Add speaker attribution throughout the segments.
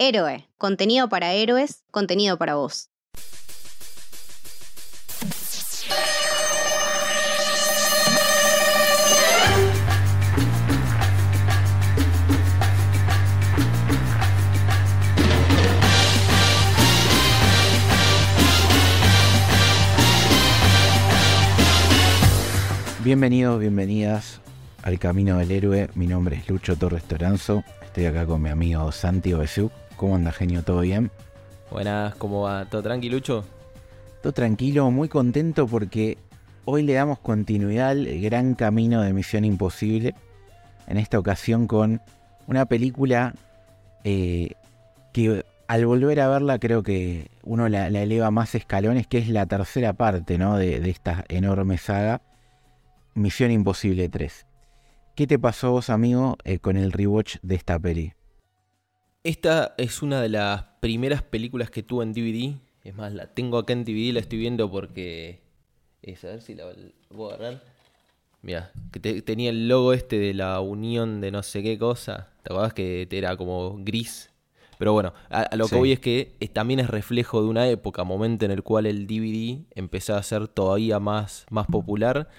Speaker 1: Héroe, contenido para héroes, contenido para vos.
Speaker 2: Bienvenidos, bienvenidas al Camino del Héroe. Mi nombre es Lucho Torres Toranzo. Estoy acá con mi amigo Santi Besuk. ¿Cómo anda, genio? ¿Todo bien?
Speaker 3: Buenas, ¿cómo va? ¿Todo tranquilo, Lucho?
Speaker 2: Todo tranquilo, muy contento porque hoy le damos continuidad al gran camino de Misión Imposible. En esta ocasión con una película eh, que al volver a verla creo que uno la, eleva más escalones, que es la tercera parte ¿no? de, de esta enorme saga Misión Imposible 3. ¿Qué te pasó vos, amigo, eh, con el rewatch de esta peli?
Speaker 3: Esta es una de las primeras películas que tuve en DVD. Es más, la tengo acá en DVD, la estoy viendo porque... Es, a ver si la puedo agarrar. Mira, que tenía el logo este de la unión de no sé qué cosa. ¿Te acordás que era como gris? Pero bueno, a, lo que voy es que también es reflejo de una época, momento en el cual el DVD empezó a ser todavía más, más popular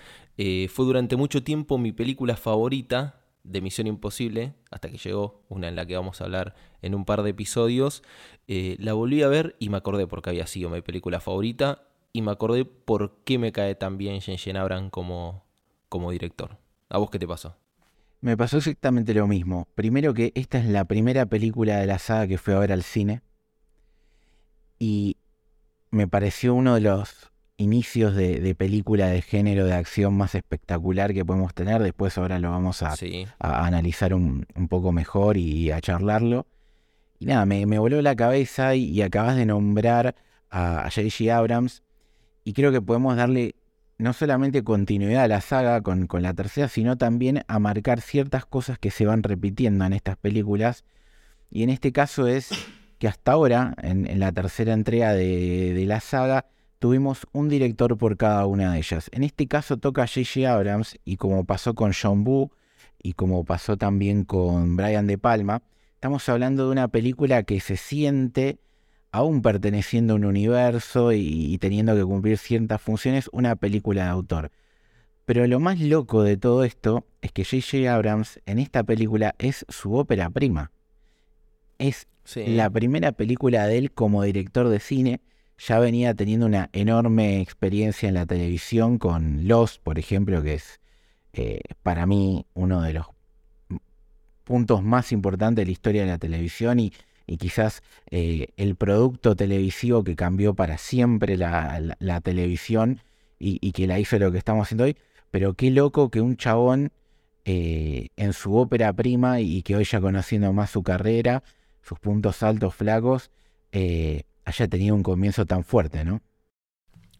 Speaker 3: eh, fue durante mucho tiempo mi película favorita de Misión Imposible, hasta que llegó una en la que vamos a hablar en un par de episodios. Eh, la volví a ver y me acordé porque había sido mi película favorita y me acordé por qué me cae tan bien Jen Abram como, como director. ¿A vos qué te pasó?
Speaker 2: Me pasó exactamente lo mismo. Primero que esta es la primera película de la saga que fui a ver al cine. Y me pareció uno de los inicios de, película de género de acción más espectacular que podemos tener. Después ahora lo vamos a, analizar un, poco mejor y, a charlarlo. Y nada, me, voló la cabeza y, acabas de nombrar a J.G. Abrams. Y creo que podemos darle no solamente continuidad a la saga con, con, la tercera, sino también a marcar ciertas cosas que se van repitiendo en estas películas. Y en este caso es que hasta ahora, en, la tercera entrega de, de la saga, tuvimos un director por cada una de ellas. En este caso toca J.J. Abrams y como pasó con John Boo y como pasó también con Brian De Palma, estamos hablando de una película que se siente aún perteneciendo a un universo y, teniendo que cumplir ciertas funciones, una película de autor. Pero lo más loco de todo esto es que J.J. Abrams en esta película es su ópera prima. Es la primera película de él como director de cine ya venía teniendo una enorme experiencia en la televisión con Lost, por ejemplo, que es eh, para mí uno de los puntos más importantes de la historia de la televisión y, quizás eh, el producto televisivo que cambió para siempre la, televisión y, que la hizo lo que estamos haciendo hoy. Pero qué loco que un chabón eh, en su ópera prima y que hoy ya conociendo más su carrera, sus puntos altos, flacos, haya tenido un comienzo tan fuerte, ¿no?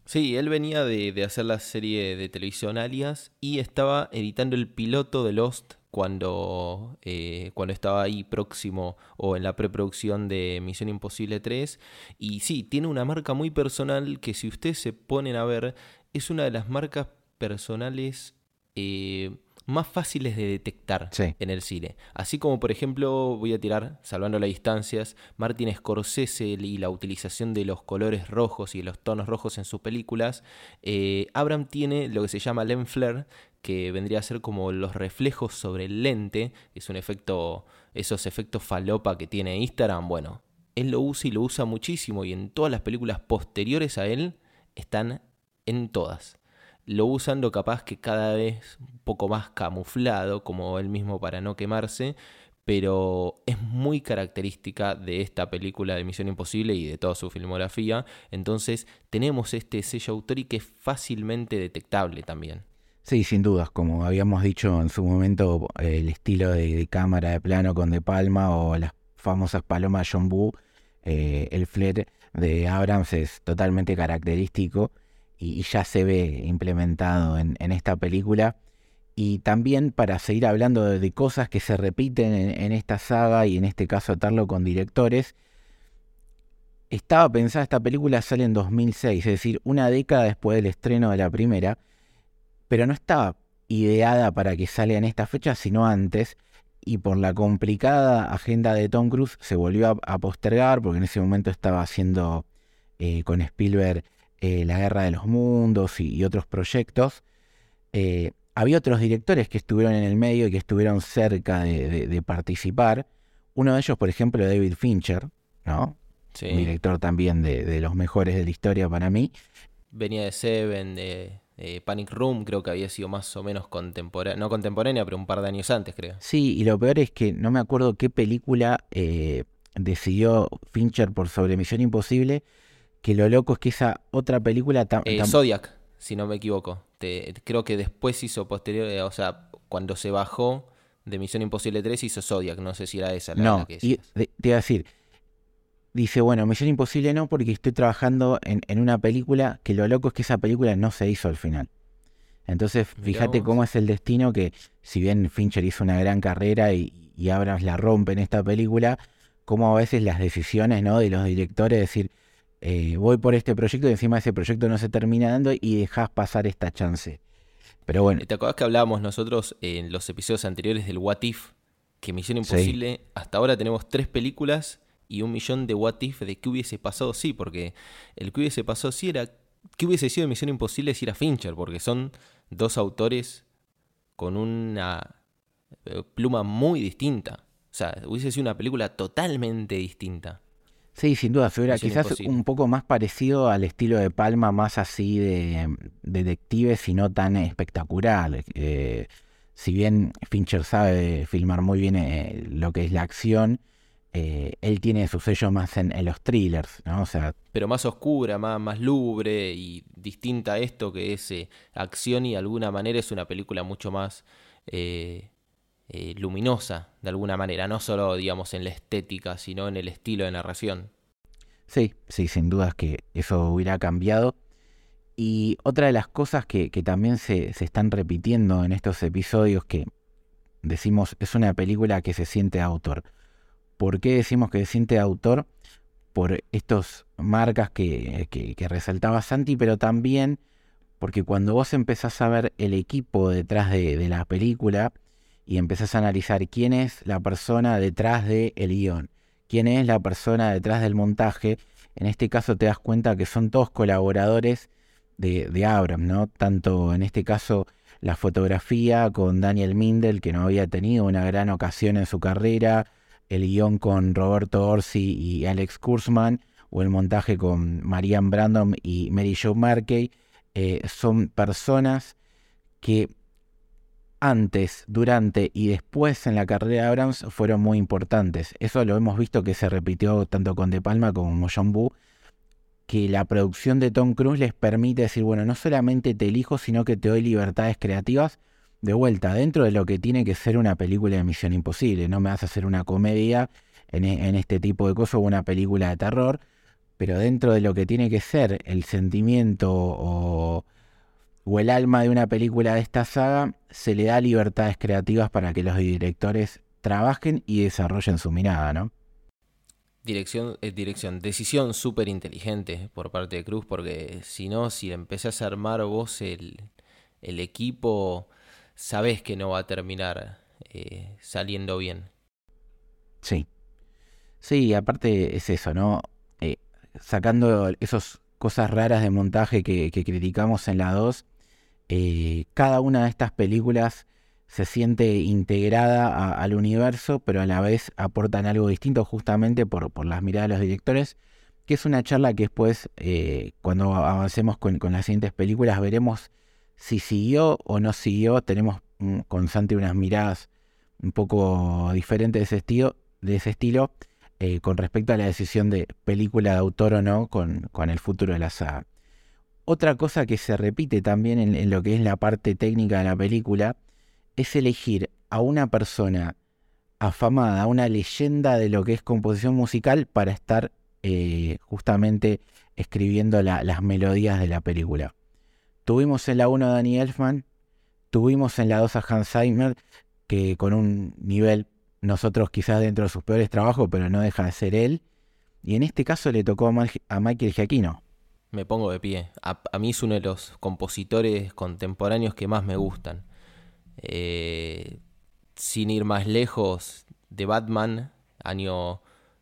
Speaker 3: Sí, él venía de, hacer la serie de televisión Alias y estaba editando el piloto de Lost cuando, eh, cuando estaba ahí próximo o en la preproducción de Misión Imposible 3. Y sí, tiene una marca muy personal que si ustedes se ponen a ver, es una de las marcas personales eh, más fáciles de detectar en el cine. Así como, por ejemplo, voy a tirar, salvando las distancias, Martin Scorsese y la utilización de los colores rojos y los tonos rojos en sus películas, eh, Abraham tiene lo que se llama lens flare, que vendría a ser como los reflejos sobre el lente, es un efecto, esos efectos falopa que tiene Instagram, bueno, él lo usa y lo usa muchísimo y en todas las películas posteriores a él están en todas lo usando capaz que cada vez un poco más camuflado, como él mismo para no quemarse, pero es muy característica de esta película de Misión Imposible y de toda su filmografía. Entonces tenemos este sello autor que es fácilmente detectable también.
Speaker 2: Sí, sin dudas, como habíamos dicho en su momento, el estilo de, cámara de plano con De Palma o las famosas palomas John Boo, eh, el flare de Abrams es totalmente característico y, ya se ve implementado en, esta película. Y también para seguir hablando de, cosas que se repiten en, esta saga y en este caso atarlo con directores, estaba pensada esta película sale en 2006, es decir, una década después del estreno de la primera, pero no estaba ideada para que salga en esta fecha, sino antes. y por la complicada agenda de Tom Cruise se volvió a, postergar porque en ese momento estaba haciendo eh, con Spielberg eh, La Guerra de los Mundos y, otros proyectos. Eh, había otros directores que estuvieron en el medio y que estuvieron cerca de, participar. Uno de ellos, por ejemplo, David Fincher, ¿no? Un director también de, los mejores de la historia para mí.
Speaker 3: Venía de Seven, de eh, Panic Room creo que había sido más o menos contemporánea, no contemporánea, pero un par de años antes, creo.
Speaker 2: Sí, y lo peor es que no me acuerdo qué película eh, decidió Fincher por sobre Misión Imposible, que lo loco es que esa otra película...
Speaker 3: Eh, Zodiac, si no me equivoco. creo que después hizo posterior, eh, o sea, cuando se bajó de Misión Imposible 3 hizo Zodiac, no sé si era esa la,
Speaker 2: no, que y te iba a decir, dice, bueno, Misión Imposible no, porque estoy trabajando en, una película que lo loco es que esa película no se hizo al final. Entonces, fíjate cómo es el destino que, si bien Fincher hizo una gran carrera y, y Abrams la rompe en esta película, como a veces las decisiones ¿no? de los directores, decir, eh, voy por este proyecto y encima ese proyecto no se termina dando y dejas pasar esta chance. Pero bueno.
Speaker 3: ¿Te acordás que hablábamos nosotros en los episodios anteriores del What If? Que Misión Imposible, hasta ahora tenemos tres películas y un millón de what if de qué hubiese pasado sí, porque el que hubiese pasado sí era qué hubiese sido Misión Imposible si era Fincher, porque son dos autores con una eh, pluma muy distinta. O sea, hubiese sido una película totalmente distinta.
Speaker 2: Sí, sin duda, figura quizás un poco más parecido al estilo de Palma, más así de, detective, sino tan espectacular. Eh, si bien Fincher sabe filmar muy bien eh, lo que es la acción, eh, él tiene su sello más en, los thrillers, ¿no? O sea,
Speaker 3: pero más oscura, más, más lubre y distinta a esto que es eh, acción y de alguna manera es una película mucho más eh, luminosa, de alguna manera, no solo digamos en la estética, sino en el estilo de narración.
Speaker 2: Sí, sí, sin duda es que eso hubiera cambiado. Y otra de las cosas que, que también se, se están repitiendo en estos episodios que decimos es una película que se siente autor ¿Por qué decimos que se siente autor? Por estas marcas que, resaltaba Santi, pero también porque cuando vos empezás a ver el equipo detrás de, la película y empezás a analizar quién es la persona detrás del guion, quién es la persona detrás del montaje, en este caso te das cuenta que son todos colaboradores de, de Abrams, ¿no? Tanto en este caso la fotografía con Daniel Mindel, que no había tenido una gran ocasión en su carrera, el guion con Roberto Orsi y Alex Kurzman, o el montaje con Marianne Brandon y Mary Jo Markey, eh, son personas que antes, durante y después en la carrera de Abrams fueron muy importantes. Eso lo hemos visto que se repitió tanto con De Palma como con John Boo, que la producción de Tom Cruise les permite decir, bueno, no solamente te elijo, sino que te doy libertades creativas de vuelta, dentro de lo que tiene que ser una película de Misión Imposible. No me vas a hacer una comedia en, e, este tipo de cosas o una película de terror, pero dentro de lo que tiene que ser el sentimiento o, o el alma de una película de esta saga, se le da libertades creativas para que los directores trabajen y desarrollen su mirada, ¿no?
Speaker 3: Dirección, eh, dirección, decisión súper inteligente por parte de Cruz, porque si no, si empezás a armar vos el, el equipo, sabes que no va a terminar eh, saliendo bien.
Speaker 2: Sí. Sí, aparte es eso, ¿no? Eh, sacando esas cosas raras de montaje que, criticamos en la 2, eh, cada una de estas películas se siente integrada al universo, pero a la vez aportan algo distinto justamente por, las miradas de los directores, que es una charla que después, cuando avancemos con, las siguientes películas, veremos si siguió o no siguió, tenemos con Santi unas miradas un poco diferentes de ese estilo, de ese estilo eh, con respecto a la decisión de película de autor o no con, con el futuro de la saga. Otra cosa que se repite también en, lo que es la parte técnica de la película es elegir a una persona afamada, una leyenda de lo que es composición musical para estar eh, justamente escribiendo las melodías de la película. Tuvimos en la 1 a Danny Elfman, tuvimos en la 2 a Hans Zimmer, que con un nivel, nosotros quizás dentro de sus peores trabajos, pero no deja de ser él. Y en este caso le tocó a Michael Giacchino.
Speaker 3: Me pongo de pie. A, mí es uno de los compositores contemporáneos que más me gustan. Eh, sin ir más lejos, de Batman, año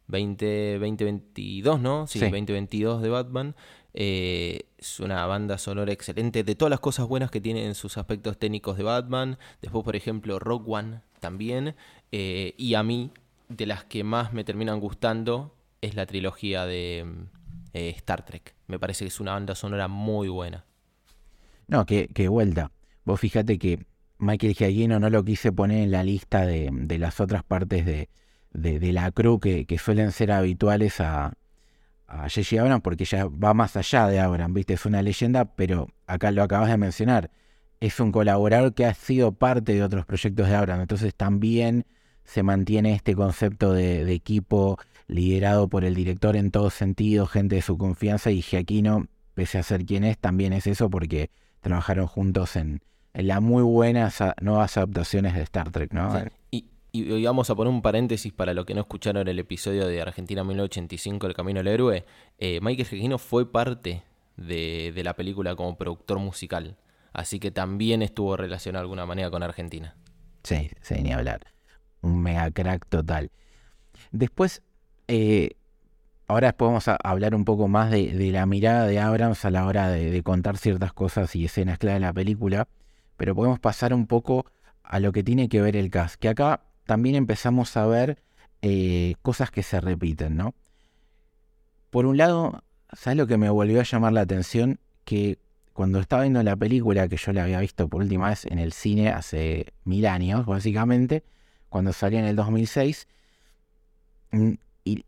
Speaker 3: 20, 2022, ¿no? Sí,
Speaker 2: Sí.
Speaker 3: 2022 de Batman. Eh, es una banda sonora excelente de todas las cosas buenas que tiene en sus aspectos técnicos de Batman. Después, por ejemplo, Rock One también. Eh, y a mí, de las que más me terminan gustando, es la trilogía de mm, eh, Star Trek. Me parece que es una banda sonora muy buena.
Speaker 2: No, que, vuelta. Vos fíjate que Michael Giacchino no lo quise poner en la lista de, las otras partes de, de, la crew que, suelen ser habituales a, a J.J. Abrams porque ya va más allá de Abrams, ¿viste? Es una leyenda, pero acá lo acabas de mencionar. Es un colaborador que ha sido parte de otros proyectos de Abrams, entonces también se mantiene este concepto de equipo liderado por el director en todo sentido, gente de su confianza y Giacchino, pese a ser quien es, también es eso porque trabajaron juntos en, en las muy buenas nuevas adaptaciones de Star Trek, ¿no?
Speaker 3: Sí. Y, y- vamos a poner un paréntesis para los que no escucharon el episodio de Argentina 1985, El Camino al Héroe. Eh, Michael Giacchino fue parte de, de la película como productor musical, así que también estuvo relacionado de alguna manera con Argentina.
Speaker 2: Sí, sí, ni hablar. Un mega crack total. Después, eh, ahora podemos a- hablar un poco más de, la mirada de Abrams a la hora de, contar ciertas cosas y escenas clave de la película, pero podemos pasar un poco a lo que tiene que ver el cast, que acá también empezamos a ver eh, cosas que se repiten, ¿no? Por un lado, ¿sabes lo que me volvió a llamar la atención? Que cuando estaba viendo la película, que yo la había visto por última vez en el cine hace mil años, básicamente, cuando salió en el 2006, mm,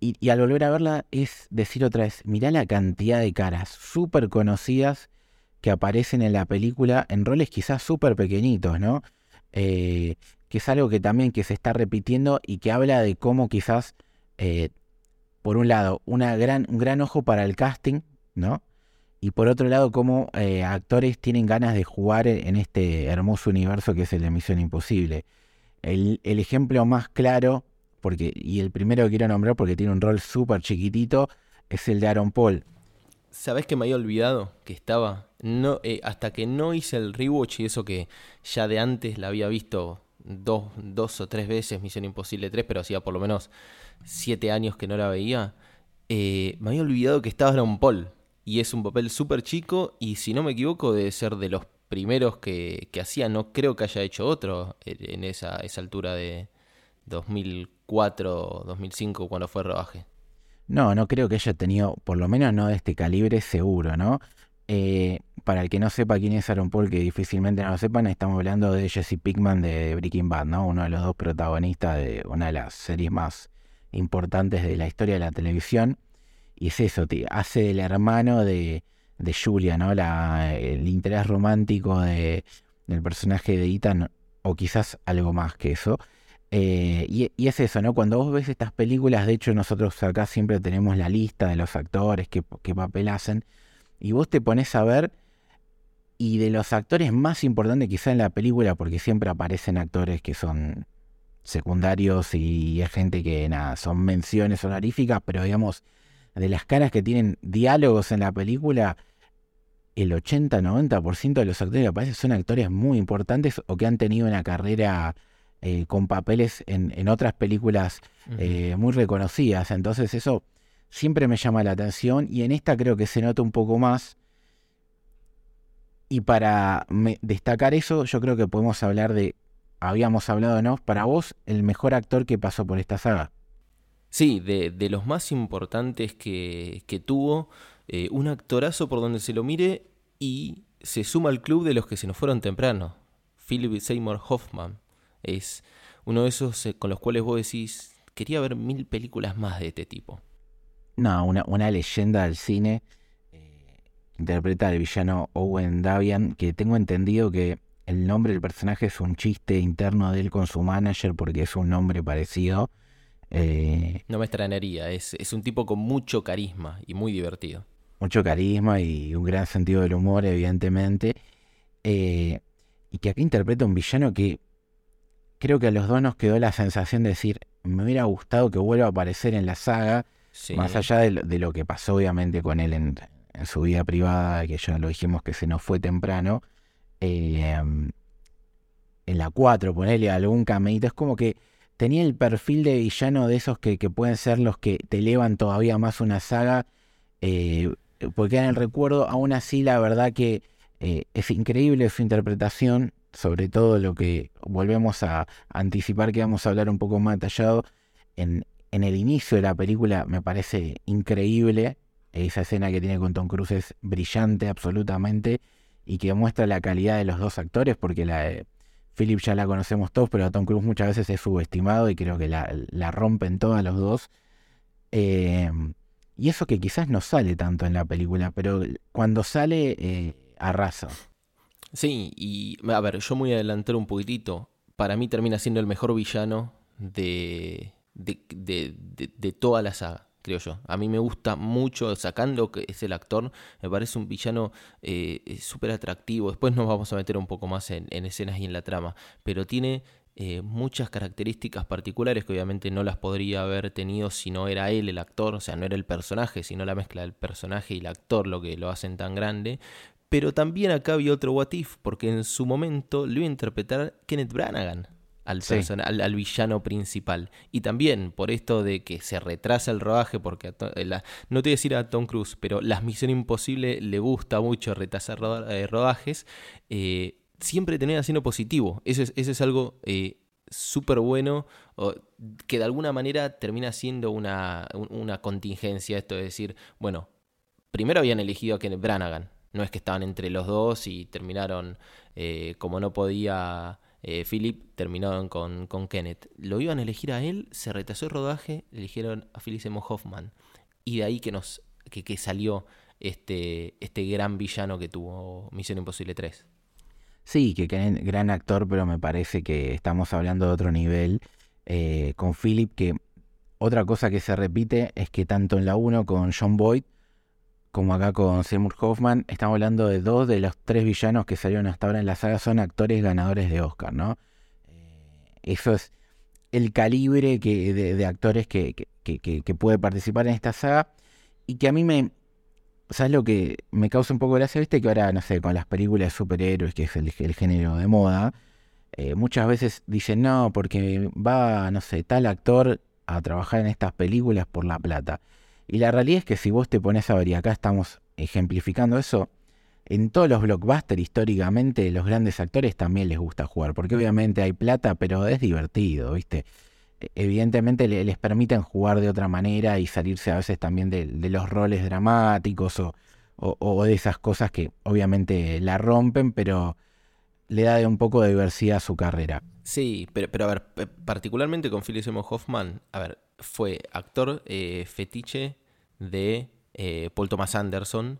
Speaker 2: y, al volver a verla es decir otra vez, mirá la cantidad de caras súper conocidas que aparecen en la película en roles quizás súper pequeñitos, ¿no? Eh, que es algo que también que se está repitiendo y que habla de cómo quizás, eh, por un lado, una gran, un gran ojo para el casting, ¿no? Y por otro lado, cómo eh, actores tienen ganas de jugar en en este hermoso universo que es el de Misión Imposible. El, el ejemplo más claro, porque, y el primero que quiero nombrar porque tiene un rol súper chiquitito, es el de Aaron Paul.
Speaker 3: ¿Sabés que me había olvidado que estaba? No, eh, hasta que no hice el rewatch y eso que ya de antes la había visto dos, dos o tres veces Misión Imposible 3, pero hacía por lo menos siete años que no la veía. eh, me había olvidado que estaba Aaron Paul. Y es un papel súper chico y si no me equivoco debe ser de los primeros que, que hacía. No creo que haya hecho otro en en esa, esa altura de 2004, 2005 cuando fue el rodaje.
Speaker 2: No, no creo que haya tenido, por lo menos no de este calibre, seguro, ¿no? Eh, para el que no sepa quién es Aaron Paul, que difícilmente no lo sepan, estamos hablando de Jesse Pinkman de Breaking Bad, ¿no? Uno de los dos protagonistas de una de las series más importantes de la historia de la televisión. Y es eso, hace del hermano de, de Julia, ¿no? El interés romántico de, del personaje de Ethan, o quizás algo más que eso. Eh, y, es eso, ¿no? Cuando vos ves estas películas, de hecho nosotros acá siempre tenemos la lista de los actores, qué, qué papel hacen, y vos te pones a ver, y de los actores más importantes quizá en la película, porque siempre aparecen actores que son secundarios y es gente que, nada, son menciones honoríficas, pero digamos, de las caras que tienen diálogos en la película, el 80-90% de los actores que aparecen son actores muy importantes o que han tenido una carrera eh, con papeles en, en otras películas eh, muy reconocidas. Entonces eso siempre me llama la atención y en esta creo que se nota un poco más. Y para me- destacar eso, yo creo que podemos hablar de, habíamos hablado, ¿no? Para vos, el mejor actor que pasó por esta saga.
Speaker 3: Sí, de, de los más importantes que, que tuvo, eh, un actorazo por donde se lo mire y se suma al club de los que se nos fueron temprano. Philip Seymour Hoffman es uno de esos eh, con los cuales vos decís, quería ver mil películas más de este tipo.
Speaker 2: No, una, una leyenda del cine. eh, interpreta al villano Owen Davian, que tengo entendido que el nombre del personaje es un chiste interno de él con su manager porque es un nombre parecido. Eh,
Speaker 3: No me extrañaría, es, es un tipo con mucho carisma y muy divertido.
Speaker 2: mucho carisma y un gran sentido del humor, evidentemente. Eh, y que acá interpreta un villano que creo que a los dos nos quedó la sensación de decir, me hubiera gustado que vuelva a aparecer en la saga,
Speaker 3: Sí.
Speaker 2: más allá de lo, de lo que pasó obviamente con él en, en su vida privada, que ya lo dijimos que se nos fue temprano. eh, en la 4, ponerle algún cameíto. Es como que tenía el perfil de villano de esos que, pueden ser los que te elevan todavía más una saga. Eh, porque en el recuerdo, aún así, la verdad que eh, es increíble su interpretación, sobre todo lo que volvemos a anticipar que vamos a hablar un poco más detallado. En, en el inicio de la película me parece increíble. Esa escena que tiene con Tom Cruise es brillante absolutamente y que muestra la calidad de los dos actores porque la de Philip ya la conocemos todos, pero Tom Cruise muchas veces es subestimado y creo que la, rompen todos los dos. Eh, y eso que quizás no sale tanto en la película, pero cuando sale eh, arrasa.
Speaker 3: Sí, y a ver, yo me voy a adelantar un poquitito. Para mí termina siendo el mejor villano de, de, de, de toda la saga creo yo. A mí me gusta mucho, sacando que es el actor, me parece un villano eh, eh, súper atractivo. Después nos vamos a meter un poco más en, escenas y en la trama, pero tiene eh, muchas características particulares que obviamente no las podría haber tenido si no era él el actor, o sea, no era el personaje, sino la mezcla del personaje y el actor lo que lo hacen tan grande. Pero también acá había otro what if, porque en su momento lo iba a interpretar Kenneth Branagh al, al, villano principal. Y también por esto de que se retrasa el rodaje, porque eh, no te voy a decir a Tom Cruise, pero las Misión Imposible le gusta mucho retrasar eh, rodajes, eh, siempre tener haciendo positivo. Eso es, eso es algo súper bueno, que de alguna manera termina siendo una, una contingencia, esto de decir, bueno, primero habían elegido a Kenneth Branagh, no es que estaban entre los dos y terminaron, como no podía eh, Philip terminaron con, con, Kenneth. Lo iban a elegir a él, se retrasó el rodaje, eligieron a Philip Seymour Hoffman. Y de ahí que, nos, que, que salió este, este gran villano que tuvo Misión Imposible 3.
Speaker 2: Sí, que gran actor, pero me parece que estamos hablando de otro nivel. Eh, con Philip, que otra cosa que se repite es que tanto en la 1 con John Boyd, como acá con Seymour Hoffman, estamos hablando de dos de los tres villanos que salieron hasta ahora en la saga, son actores ganadores de Oscar, ¿no? Eh, eso es el calibre que, de, actores que, que, puede participar en esta saga y que a mí me... ¿Sabes lo que me causa un poco gracia? Viste que ahora, no sé, con las películas de superhéroes, que es el, género de moda, eh, muchas veces dicen, no, porque va, no sé, tal actor a trabajar en estas películas por la plata. Y la realidad es que si vos te pones a ver, y acá estamos ejemplificando eso, en todos los blockbusters históricamente los grandes actores también les gusta jugar, porque obviamente hay plata, pero es divertido, ¿viste? E, evidentemente les permiten jugar de otra manera y salirse a veces también de, los roles dramáticos o, o, de esas cosas que obviamente la rompen, pero le da de un poco de diversidad a su carrera.
Speaker 3: Sí, pero, pero a ver, particularmente con Philip Seymour Hoffman, a ver, fue actor eh, fetiche de eh, Paul Thomas Anderson.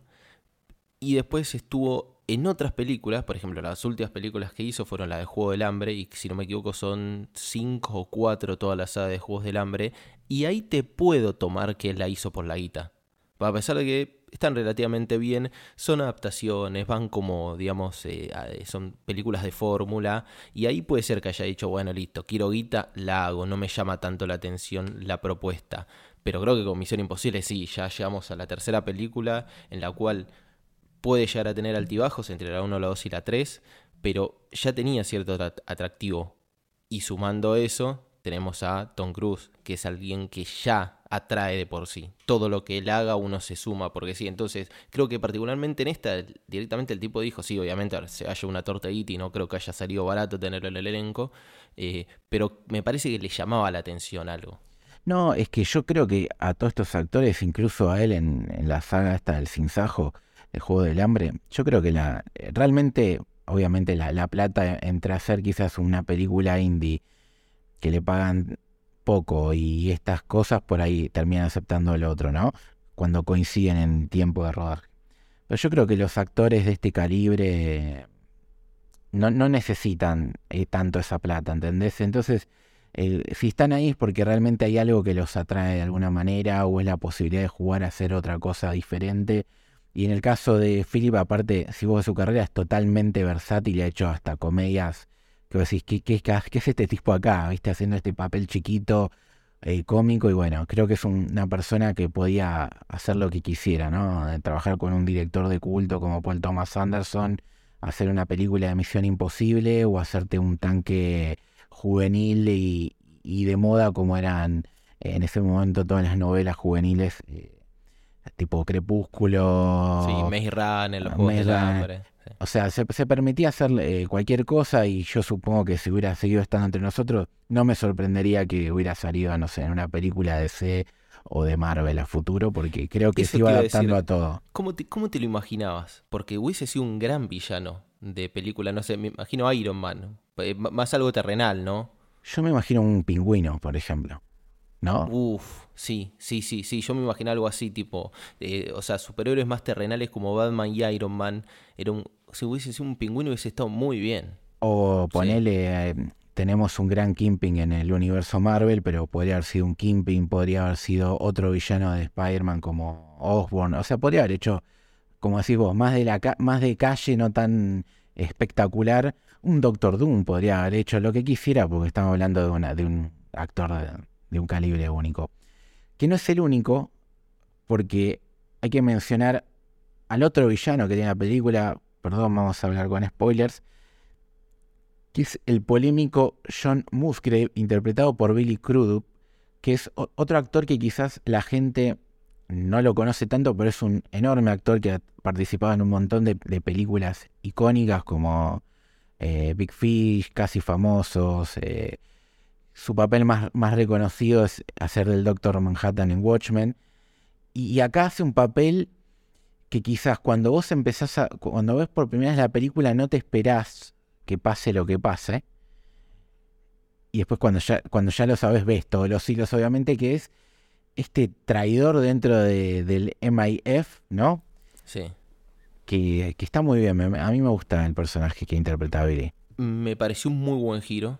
Speaker 3: Y después estuvo en otras películas, por ejemplo, las últimas películas que hizo fueron las de Juego del Hambre, y si no me equivoco son cinco o cuatro toda la saga de Juegos del Hambre, y ahí te puedo tomar que la hizo por la guita. A pesar de que están relativamente bien, son adaptaciones, van como, digamos, eh, son películas de fórmula, y ahí puede ser que haya dicho, bueno, listo, quiero guita, la hago, no me llama tanto la atención la propuesta. Pero creo que con Misión Imposible sí, ya llegamos a la tercera película en la cual puede llegar a tener altibajos entre la 1, la 2 y la 3, pero ya tenía cierto atractivo. Y sumando eso, tenemos a Tom Cruise, que es alguien que ya atrae de por sí. Todo lo que él haga uno se suma, porque sí. Entonces, creo que particularmente en esta, directamente el tipo dijo, sí, obviamente se haya una torta y no creo que haya salido barato tenerlo en el elenco, eh, pero me parece que le llamaba la atención algo.
Speaker 2: No, es que yo creo que a todos estos actores, incluso a él en, la saga esta del Sinsajo, el Juego del Hambre, yo creo que la realmente, obviamente la, la plata entre hacer quizás una película indie que le pagan poco y estas cosas por ahí terminan aceptando el otro, ¿no? Cuando coinciden en tiempo de rodaje. Pero yo creo que los actores de este calibre no, no necesitan eh, tanto esa plata, ¿entendés? Entonces si están ahí es porque realmente hay algo que los atrae de alguna manera o es la posibilidad de jugar a hacer otra cosa diferente. Y en el caso de Philip, aparte, si vos su carrera es totalmente versátil ha hecho hasta comedias que vos decís, ¿qué, es este tipo acá? ¿Viste? Haciendo este papel chiquito, eh, cómico y bueno, creo que es una persona que podía hacer lo que quisiera, ¿no? Trabajar con un director de culto como Paul Thomas Anderson, hacer una película de Misión Imposible o hacerte un tanque juvenil y, y de moda como eran en ese momento todas las novelas juveniles, eh, tipo Crepúsculo.
Speaker 3: Sí, Maze Runner, los Juegos del Hambre.
Speaker 2: O sea, se, permitía hacer eh, cualquier cosa y yo supongo que si hubiera seguido estando entre nosotros, no me sorprendería que hubiera salido, no sé, en una película de C o de Marvel a futuro, porque creo que se iba adaptando a, todo.
Speaker 3: ¿cómo te, ¿Cómo te lo imaginabas? Porque hubiese sido un gran villano de película, no sé, me imagino Iron Man, eh, más algo terrenal, ¿no?
Speaker 2: Yo me imagino un pingüino, por ejemplo. ¿No?
Speaker 3: Uf, sí, sí, sí, sí. Yo me imagino algo así, tipo, eh, o sea, superhéroes más terrenales como Batman y Iron Man. Era un, si hubiese sido un pingüino hubiese estado muy bien.
Speaker 2: O ponele, eh, tenemos un gran Kimping en el universo Marvel, pero podría haber sido un Kimping, podría haber sido otro villano de Spider-Man como Osborn. O sea, podría haber hecho, como decís vos, más de, la más de calle, no tan espectacular. Un Doctor Doom podría haber hecho lo que quisiera, porque estamos hablando de, una, de un actor de, un calibre único. Que no es el único, porque hay que mencionar al otro villano que tiene la película, perdón, vamos a hablar con spoilers, que es el polémico John Musgrave, interpretado por Billy Crudup, que es otro actor que quizás la gente no lo conoce tanto, pero es un enorme actor que ha participado en un montón de, películas icónicas como eh, Big Fish, Casi Famosos. Eh, su papel más, más, reconocido es hacer del Doctor Manhattan en Watchmen. Y, acá hace un papel que quizás cuando vos empezás a. cuando ves por primera vez la película no te esperás que pase lo que pase. Y después cuando ya, cuando ya lo sabes ves todos los hilos, obviamente, que es este traidor dentro de, del MIF, ¿no?
Speaker 3: Sí.
Speaker 2: Que, está muy bien. A mí me gusta el personaje que interpreta Billy.
Speaker 3: Me pareció un muy buen giro.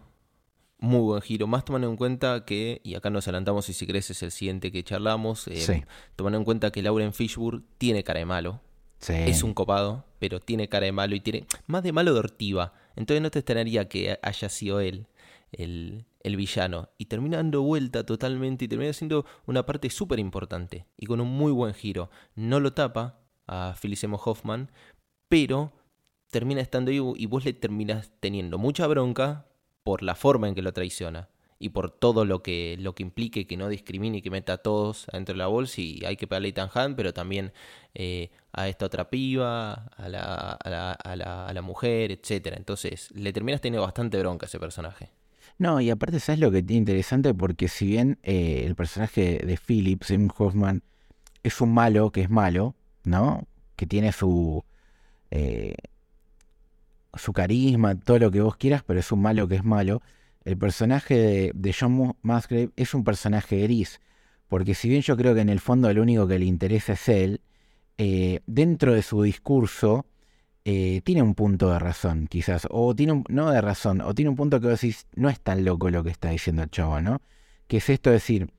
Speaker 3: Muy buen giro. Más tomando en cuenta que, y acá nos adelantamos y si crees es el siguiente que charlamos, eh, tomando en cuenta que Lauren Fishburne tiene cara de malo. Sí. Es un copado, pero tiene cara de malo y tiene más de malo de ortiva. Entonces no te extrañaría que haya sido él el, el villano. Y termina dando vuelta totalmente y termina siendo una parte súper importante. Y con un muy buen giro. No lo tapa a Felicemo Hoffman, pero termina estando ahí y vos le terminas teniendo mucha bronca por la forma en que lo traiciona y por todo lo que, lo que implique que no discrimine y que meta a todos adentro de la bolsa y hay que pegarle a Ethan Hunt, pero también eh, a esta otra piba, a la, a la, a la, a la mujer, etc. Entonces le terminas teniendo bastante bronca a ese personaje.
Speaker 2: No, y aparte, ¿sabes lo que tiene interesante? Porque si bien eh, el personaje de Philip, Sim Hoffman, es un malo que es malo, ¿no? Que tiene su. Eh, su carisma, todo lo que vos quieras, pero es un malo que es malo. El personaje de, John Musgrave es un personaje gris. Porque si bien yo creo que en el fondo lo único que le interesa es él, eh, dentro de su discurso eh, tiene un punto de razón, quizás, o tiene no de razón, o tiene un punto que vos decís, no es tan loco lo que está diciendo el chavo, ¿no? Que es esto de decir,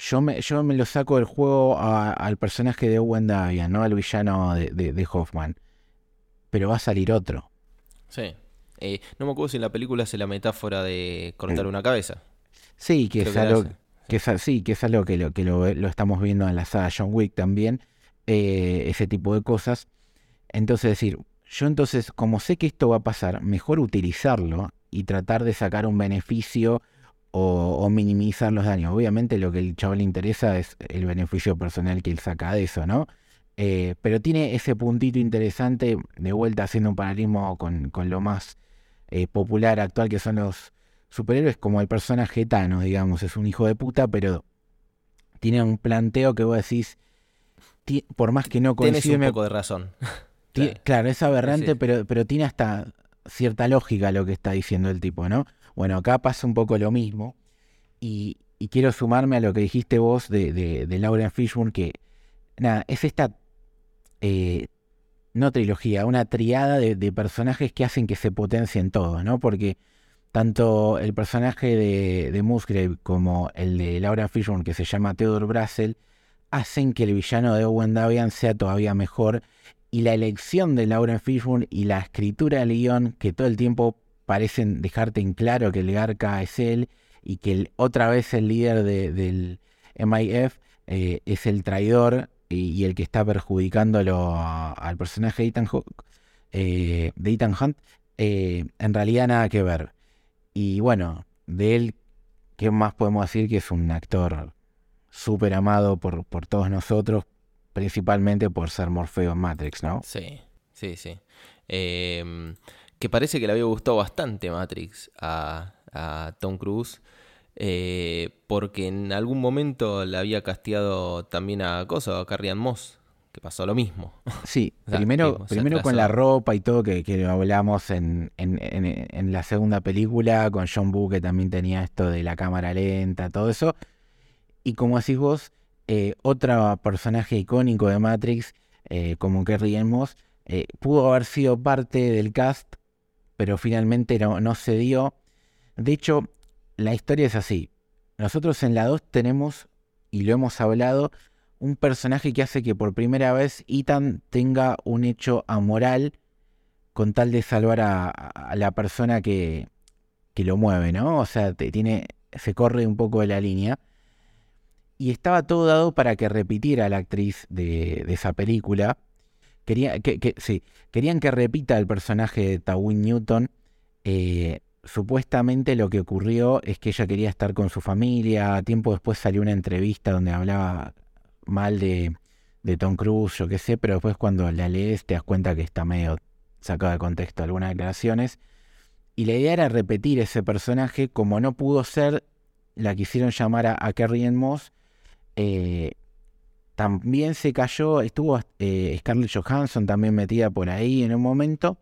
Speaker 2: yo me, yo me lo saco del juego al personaje de Owen Davian, ¿no? Al villano de, Hoffman, pero va a salir otro.
Speaker 3: Sí. Eh, no me acuerdo si en la película hace la metáfora de cortar una cabeza.
Speaker 2: Sí, que es algo que, es, sí, que es algo que lo, que lo, estamos viendo en la saga John Wick también, eh, ese tipo de cosas. Entonces decir, yo entonces, como sé que esto va a pasar, mejor utilizarlo y tratar de sacar un beneficio o, minimizar los daños. Obviamente lo que el chaval le interesa es el beneficio personal que él saca de eso, ¿no? Eh, pero tiene ese puntito interesante, de vuelta haciendo un paralelismo con, lo más eh, popular actual que son los superhéroes, como el personaje Thanos, digamos, es un hijo de puta, pero tiene un planteo que vos decís, por más que no
Speaker 3: coincide... Tienes un poco de razón.
Speaker 2: Claro, es aberrante, pero, pero tiene hasta cierta lógica lo que está diciendo el tipo, ¿no? Bueno, acá pasa un poco lo mismo. Y, quiero sumarme a lo que dijiste vos de, de, de Lauren Fishburne, que nada, es esta, eh, no trilogía, una triada de, personajes que hacen que se potencien todos, ¿no? Porque tanto el personaje de, Musgrave como el de Laura Fishburne, que se llama Theodore Brassel, hacen que el villano de Owen Davian sea todavía mejor y la elección de Lauren Fishburne y la escritura del guion que todo el tiempo parecen dejarte en claro que el Garca es él y que otra vez el líder del MIF eh, es el traidor y, el que está perjudicándolo al personaje de Ethan Hawke, de Ethan Hunt, en realidad nada que ver. Y bueno, de él, ¿qué más podemos decir? Que es un actor súper amado por, por todos nosotros, principalmente por ser Morfeo en Matrix, ¿no?
Speaker 3: Sí, sí, sí. Em, que parece que le había gustado bastante Matrix a, Tom Cruise. Eh, porque en algún momento le había casteado también a Cosa, a Carrie Moss, que pasó lo mismo.
Speaker 2: Sí, primero, primero con la ropa y todo que, que hablamos en, en, en, la segunda película, con John Boo, que también tenía esto de la cámara lenta, todo eso. Y como decís vos, eh, otro personaje icónico de Matrix, eh, como Kerry Moss, eh, pudo haber sido parte del cast, pero finalmente no, no se dio. De hecho, la historia es así. Nosotros en la 2 tenemos, y lo hemos hablado, un personaje que hace que por primera vez Ethan tenga un hecho amoral con tal de salvar a, la persona que, que, lo mueve, ¿no? O sea, te, tiene, se corre un poco de la línea. Y estaba todo dado para que repitiera la actriz de, esa película. Que, sí, querían que repita el personaje de Tawin Newton. Eh, supuestamente lo que ocurrió es que ella quería estar con su familia. Tiempo después salió una entrevista donde hablaba mal de, Tom Cruise, yo qué sé, pero después cuando la lees te das cuenta que está medio sacado de contexto algunas declaraciones. Y la idea era repetir ese personaje, como no pudo ser, la quisieron llamar a, a Carrie Moss. Eh, también se cayó, estuvo eh, Scarlett Johansson también metida por ahí en un momento,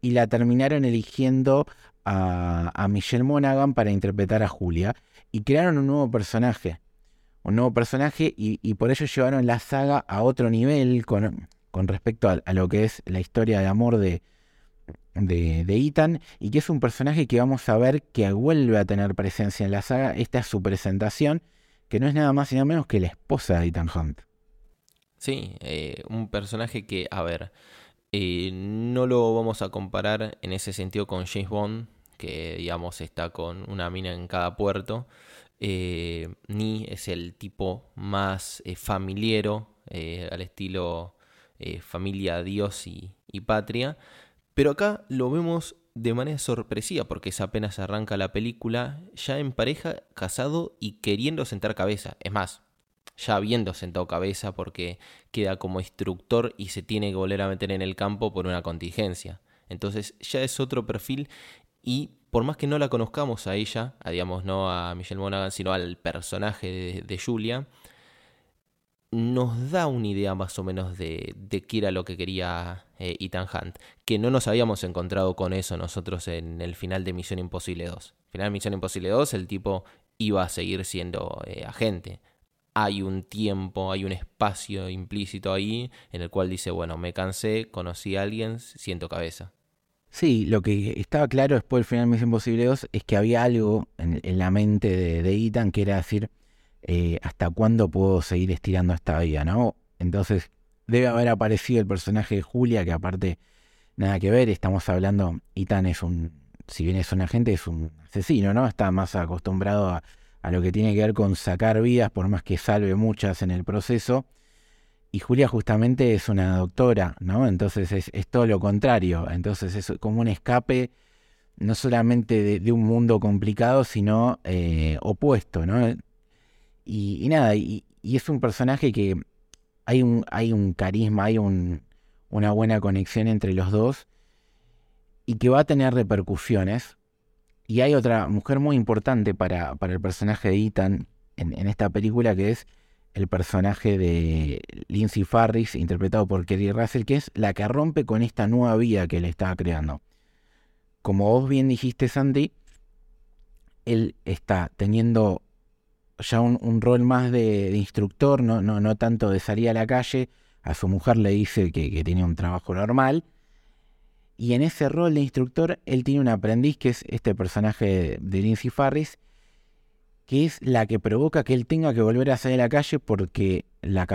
Speaker 2: y la terminaron eligiendo a, Michelle Monaghan para interpretar a Julia, y crearon un nuevo personaje un nuevo personaje y, por ello llevaron la saga a otro nivel con, respecto a, lo que es la historia de amor de, de, Ethan y que es un personaje que vamos a ver que vuelve a tener presencia en la saga. Esta es su presentación, que no es nada más y nada menos que la esposa de Ethan Hunt.
Speaker 3: Sí, eh, un personaje que, a ver, eh, no lo vamos a comparar en ese sentido con James Bond, que digamos está con una mina en cada puerto. Eh, Ni es el tipo más familiero, al estilo familia, Dios y, patria. Pero acá lo vemos de manera sorpresiva, porque es apenas arranca la película, ya en pareja, casado y queriendo sentar cabeza. Es más, ya habiendo sentado cabeza porque queda como instructor y se tiene que volver a meter en el campo por una contingencia. Entonces ya es otro perfil y por más que no la conozcamos a ella, a, digamos, no a Michelle Monaghan, sino al personaje de, Julia, nos da una idea más o menos de, de qué era lo que quería eh, Ethan Hunt. Que no nos habíamos encontrado con eso nosotros en el final de Misión Imposible 2. Final de Misión Imposible 2, el tipo iba a seguir siendo eh, agente. Hay un tiempo, hay un espacio implícito ahí en el cual dice, bueno, me cansé, conocí a alguien, siento cabeza.
Speaker 2: Sí, lo que estaba claro después del final de Misión Imposible 2 es que había algo en, la mente de, Ethan que era decir, eh, ¿hasta cuándo puedo seguir estirando esta vida? ¿no? Entonces, debe haber aparecido el personaje de Julia, que aparte, nada que ver, estamos hablando, Ethan es un, si bien es un agente, es un asesino, ¿no? Está más acostumbrado a, a lo que tiene que ver con sacar vidas, por más que salve muchas en el proceso y Julia justamente es una doctora, ¿no? Entonces es, todo lo contrario. Entonces es como un escape no solamente de, un mundo complicado, sino eh, opuesto, ¿no? Y, nada, y, es un personaje que hay un, hay un carisma, hay un, una buena conexión entre los dos y que va a tener repercusiones. Y hay otra mujer muy importante para, para el personaje de Ethan en, en esta película que es el personaje de Lindsay Farris, interpretado por Kerry Russell, que es la que rompe con esta nueva vida que le estaba creando. Como vos bien dijiste, Sandy, él está teniendo ya un, rol más de, instructor, no, no, no, tanto de salir a la calle. A su mujer le dice que, tiene un trabajo normal. Y en ese rol de instructor, él tiene un aprendiz que es este personaje de Lindsay Farris, que es la que provoca que él tenga que volver a salir a la calle porque la,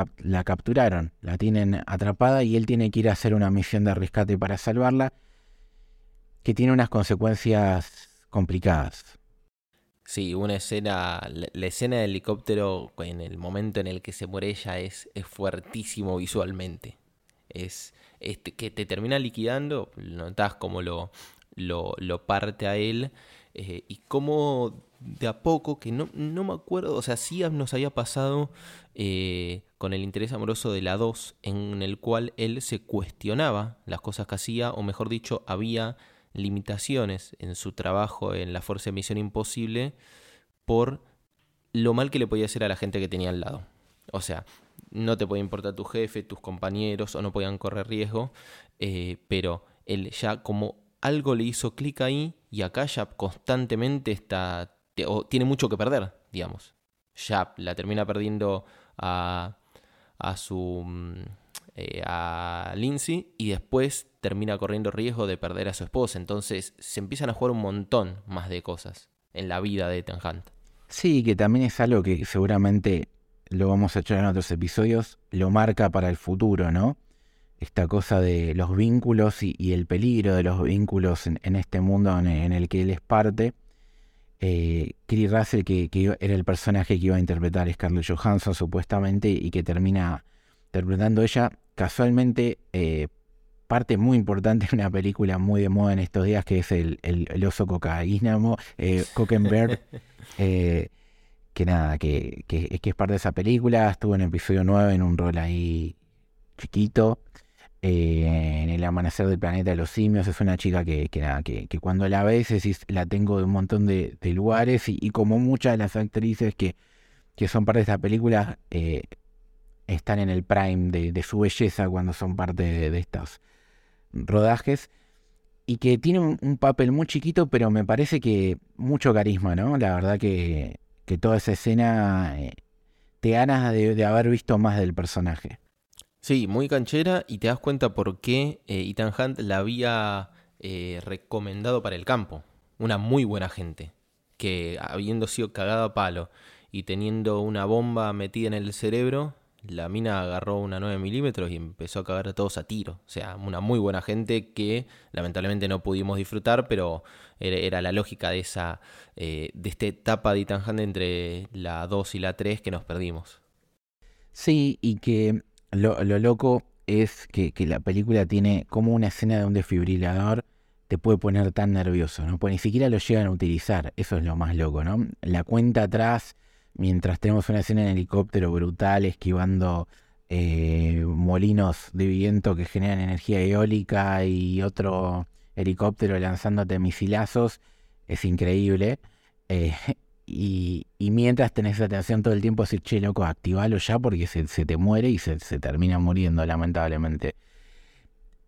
Speaker 2: capturaron, la tienen atrapada y él tiene que ir a hacer una misión de rescate para salvarla, que tiene unas consecuencias complicadas.
Speaker 3: Sí, una escena, la, escena del helicóptero en el momento en el que se muere ella es, es fuertísimo visualmente. Es este, que te termina liquidando, notás como lo, lo, lo parte a él eh, y cómo de a poco, que no, no me acuerdo, o sea, sí nos había pasado eh, con el interés amoroso de la 2, en el cual él se cuestionaba las cosas que hacía, o mejor dicho, había limitaciones en su trabajo en la Fuerza de Misión Imposible por lo mal que le podía hacer a la gente que tenía al lado. O sea, no te puede importar tu jefe, tus compañeros, o no podían correr riesgo, eh, pero él ya como algo le hizo clic ahí y acá ya constantemente está, o tiene mucho que perder, digamos. Ya la termina perdiendo a, a su mm, eh, a Lindsay y después termina corriendo riesgo de perder a su esposa. Entonces se empiezan a jugar un montón más de cosas en la vida de Ethan Hunt.
Speaker 2: Sí, que también es algo que seguramente lo vamos a echar en otros episodios, lo marca para el futuro, ¿no? Esta cosa de los vínculos y, el peligro de los vínculos en, este mundo en, el que él es parte. Eh, Russell, que, era el personaje que iba a interpretar Scarlett Johansson supuestamente y que termina interpretando ella, casualmente eh, parte muy importante de una película muy de moda en estos días que es el, el, oso cocaína, eh, Cokenberg. Eh, que nada, que, que, es parte de esa película, estuvo en episodio 9 en un rol ahí chiquito, eh, en el amanecer del planeta de los simios, es una chica que, que nada, que, que, cuando la ves decís, la tengo de un montón de, lugares y, como muchas de las actrices que, que son parte de esta película eh, están en el prime de, su belleza cuando son parte de, estos rodajes y que tiene un, papel muy chiquito, pero me parece que mucho carisma, ¿no? La verdad que que toda esa escena eh, te ganas de, haber visto más del personaje.
Speaker 3: Sí, muy canchera y te das cuenta por qué eh, Ethan Hunt la había eh, recomendado para el campo. Una muy buena gente, que habiendo sido cagada a palo y teniendo una bomba metida en el cerebro, la mina agarró una 9 milímetros y empezó a cagar a todos a tiro. O sea, una muy buena gente que lamentablemente no pudimos disfrutar, pero era, la lógica de esa eh, de esta etapa de Ethan Hunt entre la 2 y la 3 que nos perdimos.
Speaker 2: Sí, y que lo, loco es que, la película tiene como una escena de un desfibrilador te puede poner tan nervioso, ¿no? Pues ni siquiera lo llegan a utilizar, eso es lo más loco, ¿no? La cuenta atrás mientras tenemos una escena en helicóptero brutal esquivando eh, molinos de viento que generan energía eólica y otro helicóptero lanzándote misilazos, es increíble. Eh, y, mientras tenés atención todo el tiempo, decir, che, loco, activalo ya porque se, te muere y se, se, termina muriendo, lamentablemente.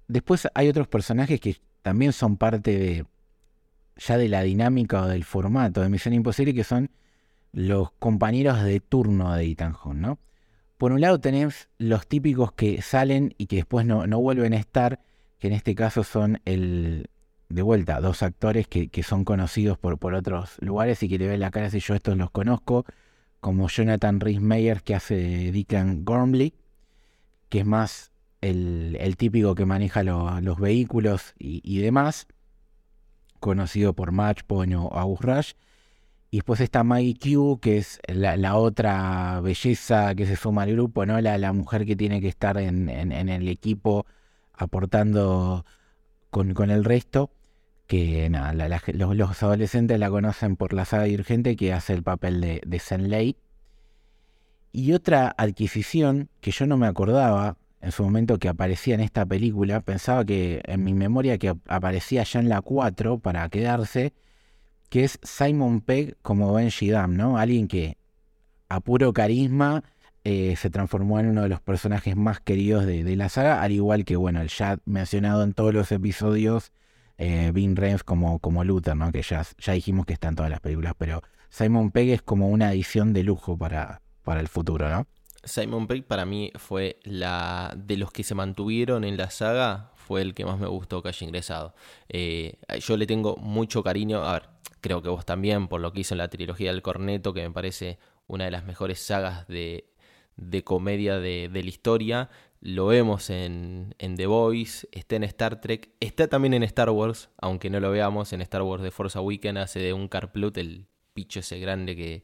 Speaker 2: Después hay otros personajes que también son parte de ya de la dinámica o del formato de Misión Imposible, que son los compañeros de turno de Ethan ¿no? Por un lado tenés los típicos que salen y que después no, no vuelven a estar, que en este caso son el, de vuelta, dos actores que, son conocidos por, por, otros lugares y que le ven la cara si yo estos los conozco, como Jonathan Rhys Meyer que hace de Deacon Gormley, que es más el, típico que maneja los vehículos y, demás, conocido por Matchpoint o Rush, y después está Maggie Q, que es la, otra belleza que se suma al grupo, ¿no? La, la mujer que tiene que estar en, el equipo aportando con, el resto. Que nada, los, adolescentes la conocen por la saga Dirigente que hace el papel de, de Lei. Y otra adquisición que yo no me acordaba en su momento que aparecía en esta película, pensaba que en mi memoria que aparecía ya en la 4 para quedarse que es Simon Pegg como Benji Dam, ¿no? Alguien que a puro carisma eh, se transformó en uno de los personajes más queridos de, la saga, al igual que, bueno, el ya mencionado en todos los episodios, eh, Vin Rames como, como Luther, ¿no? Que ya, ya dijimos que está en todas las películas, pero Simon Pegg es como una adición de lujo para, para el futuro, ¿no?
Speaker 3: Simon Pegg para mí fue la de los que se mantuvieron en la saga, fue el que más me gustó que haya ingresado. Eh, yo le tengo mucho cariño, a ver, creo que vos también, por lo que hizo en la trilogía del Corneto, que me parece una de las mejores sagas de, comedia de, la historia. Lo vemos en, The Voice, está en Star Trek, está también en Star Wars, aunque no lo veamos, en Star Wars de Force Awakens hace de un Carplut, el picho ese grande que,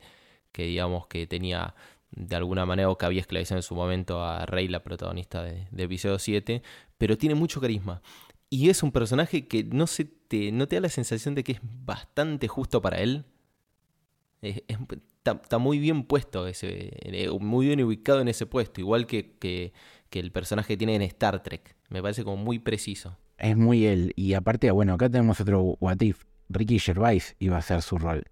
Speaker 3: que digamos que tenía de alguna manera, o que había esclavizado en su momento a Rey, la protagonista de, de episodio 7, pero tiene mucho carisma. Y es un personaje que no, se te, no te da la sensación de que es bastante justo para él. está, muy bien puesto, ese, eh, muy bien ubicado en ese puesto, igual que, que, que el personaje que tiene en Star Trek. Me parece como muy preciso.
Speaker 2: Es muy él. Y aparte, bueno, acá tenemos otro What If. Ricky Gervais iba a ser su rol.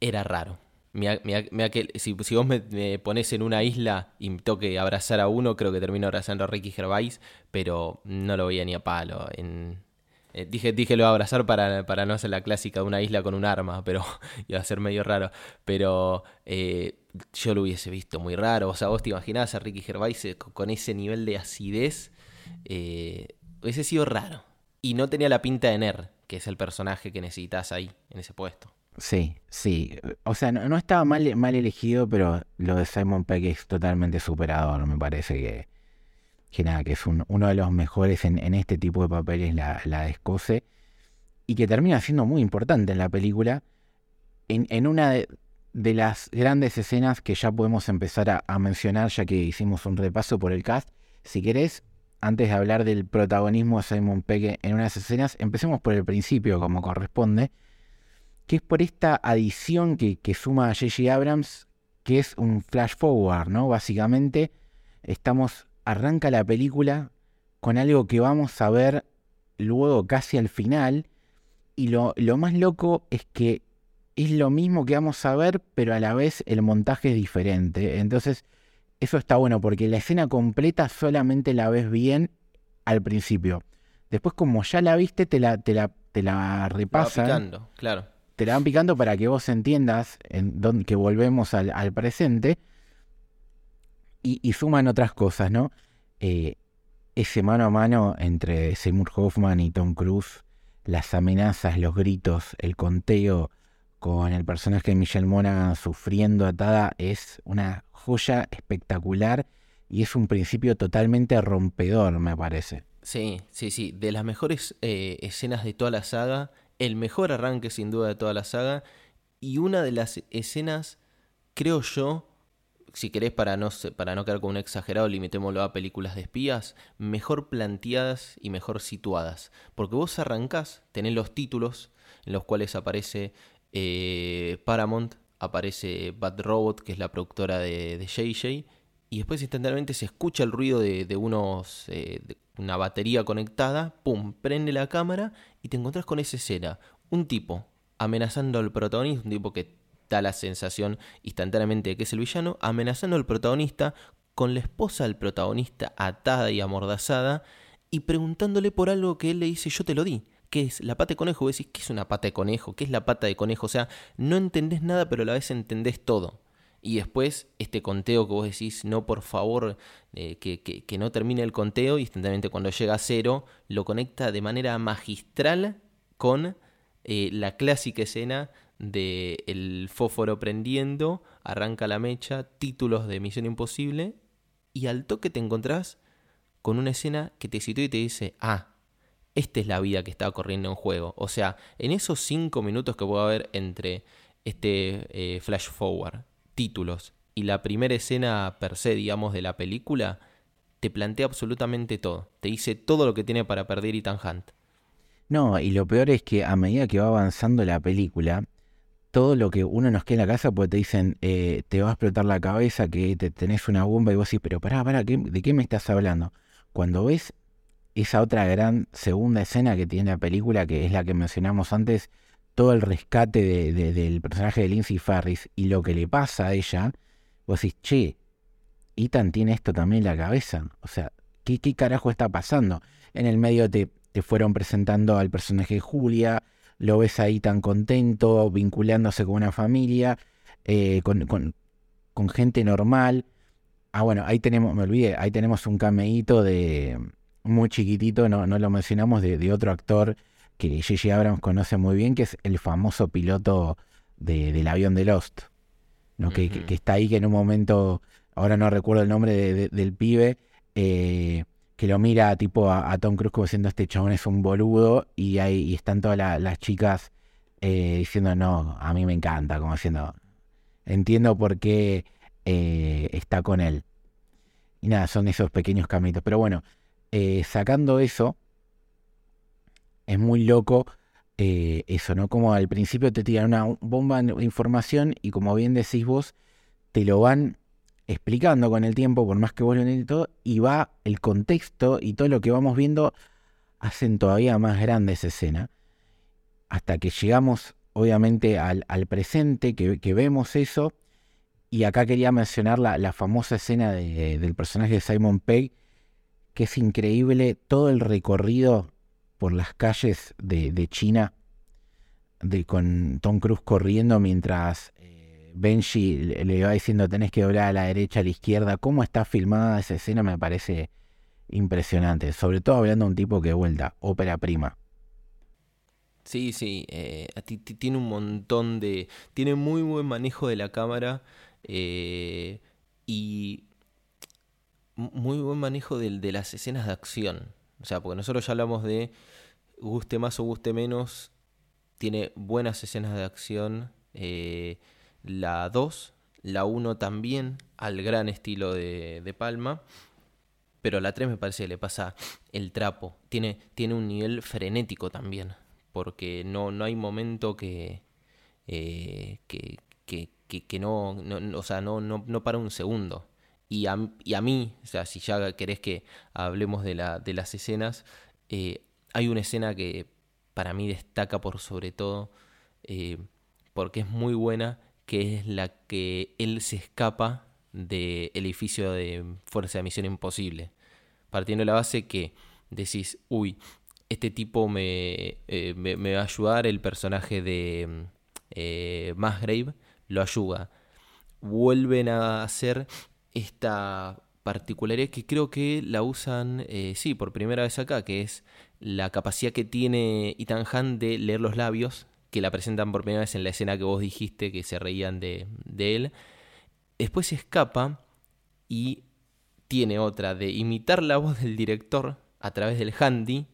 Speaker 3: Era raro. Que, si, vos me, pones en una isla y me toque abrazar a uno, creo que termino abrazando a Ricky Gervais, pero no lo veía ni a palo. En, eh, dije, dije lo a abrazar para, para, no hacer la clásica de una isla con un arma, pero iba a ser medio raro. Pero eh, yo lo hubiese visto muy raro. O sea, vos te imaginás a Ricky Gervais eh, con ese nivel de acidez, hubiese sido raro. Y no tenía la pinta de Ner, que es el personaje que necesitas ahí, en ese puesto.
Speaker 2: Sí, sí. O sea, no, estaba mal, mal elegido, pero lo de Simon Peck es totalmente superador. Me parece que, que nada, que es uno de los mejores en, este tipo de papeles, la, la de Escoce, y que termina siendo muy importante en la película, en, una de, las grandes escenas que ya podemos empezar a, mencionar, ya que hicimos un repaso por el cast. Si querés, antes de hablar del protagonismo de Simon Peck en unas escenas, empecemos por el principio, como corresponde que es por esta adición que, suma a J.J. Abrams, que es un flash forward, ¿no? Básicamente, estamos, arranca la película con algo que vamos a ver luego casi al final, y lo, lo más loco es que es lo mismo que vamos a ver, pero a la vez el montaje es diferente. Entonces, eso está bueno, porque la escena completa solamente la ves bien al principio. Después, como ya la viste, te la, te la, te la repasan.
Speaker 3: claro
Speaker 2: te la van picando para que vos entiendas en que volvemos al, presente y, suman otras cosas, ¿no? Eh, ese mano a mano entre Seymour Hoffman y Tom Cruise, las amenazas, los gritos, el conteo con el personaje de Michelle Monaghan sufriendo atada es una joya espectacular y es un principio totalmente rompedor, me parece.
Speaker 3: Sí, sí, sí. De las mejores eh, escenas de toda la saga el mejor arranque sin duda de toda la saga y una de las escenas, creo yo, si querés para no, para no quedar con un exagerado, limitémoslo a películas de espías, mejor planteadas y mejor situadas. Porque vos arrancás, tenés los títulos en los cuales aparece eh, Paramount, aparece Bad Robot, que es la productora de, de JJ, y después instantáneamente se escucha el ruido de, unos eh, una batería conectada, pum, prende la cámara y te encontrás con esa escena. Un tipo amenazando al protagonista, un tipo que da la sensación instantáneamente de que es el villano, amenazando al protagonista con la esposa del protagonista atada y amordazada y preguntándole por algo que él le dice yo te lo di. ¿Qué es la pata de conejo? Vos decís, ¿qué es una pata de conejo? ¿Qué es la pata de conejo? O sea, no entendés nada, pero a la vez entendés todo. Y después este conteo que vos decís, no por favor, eh, que, que, no termine el conteo, y instantáneamente cuando llega a cero, lo conecta de manera magistral con eh, la clásica escena de el fósforo prendiendo, arranca la mecha, títulos de Misión Imposible, y al toque te encontrás con una escena que te citó y te dice, ah, esta es la vida que está corriendo en juego. O sea, en esos cinco minutos que puede haber entre este eh, flash forward títulos y la primera escena per se, digamos, de la película, te plantea absolutamente todo. Te dice todo lo que tiene para perder Ethan Hunt.
Speaker 2: No, y lo peor es que a medida que va avanzando la película, todo lo que uno nos queda en la casa, pues te dicen, eh, te va a explotar la cabeza, que te tenés una bomba, y vos decís, pero pará, pará, ¿de qué me estás hablando? Cuando ves esa otra gran segunda escena que tiene la película, que es la que mencionamos antes, todo el rescate del personaje de Lindsay Farris y lo que le pasa a ella, vos decís, che, Ethan tiene esto también en la cabeza. O sea, ¿qué, qué carajo está pasando? En el medio te, te, fueron presentando al personaje de Julia, lo ves ahí tan contento, vinculándose con una familia, eh, con, con, con, gente normal. Ah, bueno, ahí tenemos, me olvidé, ahí tenemos un cameíto de muy chiquitito, no, no lo mencionamos, de, de otro actor que J.J. Abrams conoce muy bien, que es el famoso piloto del avión de Lost, ¿no? que, está ahí, que en un momento, ahora no recuerdo el nombre del pibe, eh, que lo mira tipo a, Tom Cruise como diciendo este chabón es un boludo y ahí están todas las chicas eh, diciendo no, a mí me encanta, como diciendo, entiendo por qué eh, está con él. Y nada, son esos pequeños caminos. Pero bueno, eh, sacando eso, es muy loco eso, ¿no? Como al principio te tiran una bomba de información y como bien decís vos, te lo van explicando con el tiempo, por más que vos lo y todo, y va el contexto y todo lo que vamos viendo hacen todavía más grande esa escena. Hasta que llegamos, obviamente, al, presente, que, vemos eso. Y acá quería mencionar la, famosa escena del personaje de Simon Pegg, que es increíble todo el recorrido por las calles de, China, de, con Tom Cruise corriendo mientras eh, Benji le, va diciendo tenés que doblar a la derecha, a la izquierda. Cómo está filmada esa escena me parece impresionante. Sobre todo hablando de un tipo que vuelta, ópera prima.
Speaker 3: Sí, sí, eh, tiene un montón de... Tiene muy buen manejo de la cámara eh, y muy buen manejo de, de, las escenas de acción. O sea, porque nosotros ya hablamos de guste más o guste menos, tiene buenas escenas de acción. Eh, la 2, la 1 también, al gran estilo de, de Palma. Pero la 3 me parece que le pasa el trapo. Tiene, tiene un nivel frenético también. Porque no, no hay momento que, eh, que, que, no, no, o sea, no, no, no para un segundo. Y a, y a, mí, o sea, si ya querés que hablemos de, la, de las escenas, eh, hay una escena que para mí destaca por sobre todo, eh, porque es muy buena, que es la que él se escapa del edificio de Fuerza de Misión Imposible partiendo de la base que decís, uy, este tipo me, eh, me, va a ayudar, el personaje de eh, Masgrave lo ayuda. Vuelven a hacer esta particularidad que creo que la usan, eh, sí, por primera vez acá, que es la capacidad que tiene Ethan Hunt de leer los labios, que la presentan por primera vez en la escena que vos dijiste, que se reían de, él. Después se escapa y tiene otra de imitar la voz del director a través del handy,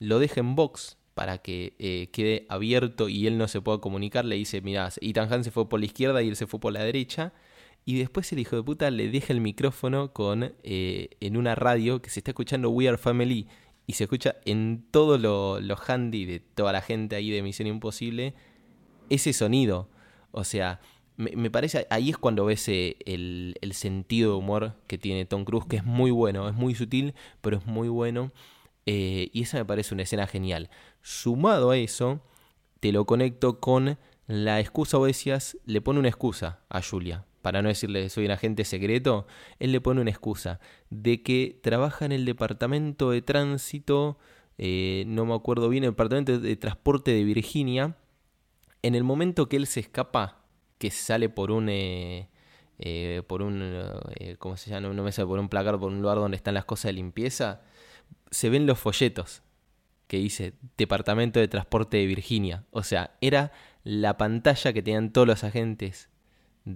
Speaker 3: lo deja en box para que eh, quede abierto y él no se pueda comunicar, le dice, mirá, Ethan Hunt se fue por la izquierda y él se fue por la derecha, y después el hijo de puta le deja el micrófono con eh, en una radio que se está escuchando We Are Family y se escucha en todo lo, lo handy de toda la gente ahí de Misión Imposible ese sonido. O sea, me, parece, ahí es cuando ves eh, el, sentido de humor que tiene Tom Cruise, que es muy bueno, es muy sutil, pero es muy bueno. Eh, y esa me parece una escena genial. Sumado a eso, te lo conecto con la excusa, o decías, le pone una excusa a Julia. Para no decirle soy un agente secreto, él le pone una excusa de que trabaja en el departamento de tránsito, eh, no me acuerdo bien, el departamento de transporte de Virginia. En el momento que él se escapa que sale por un... Eh, eh, por un... ¿Cómo se llama? No me sale por un placar, por un lugar donde están las cosas de limpieza. Se ven los folletos que dice Departamento de Transporte de Virginia. O sea, era la pantalla que tenían todos los agentes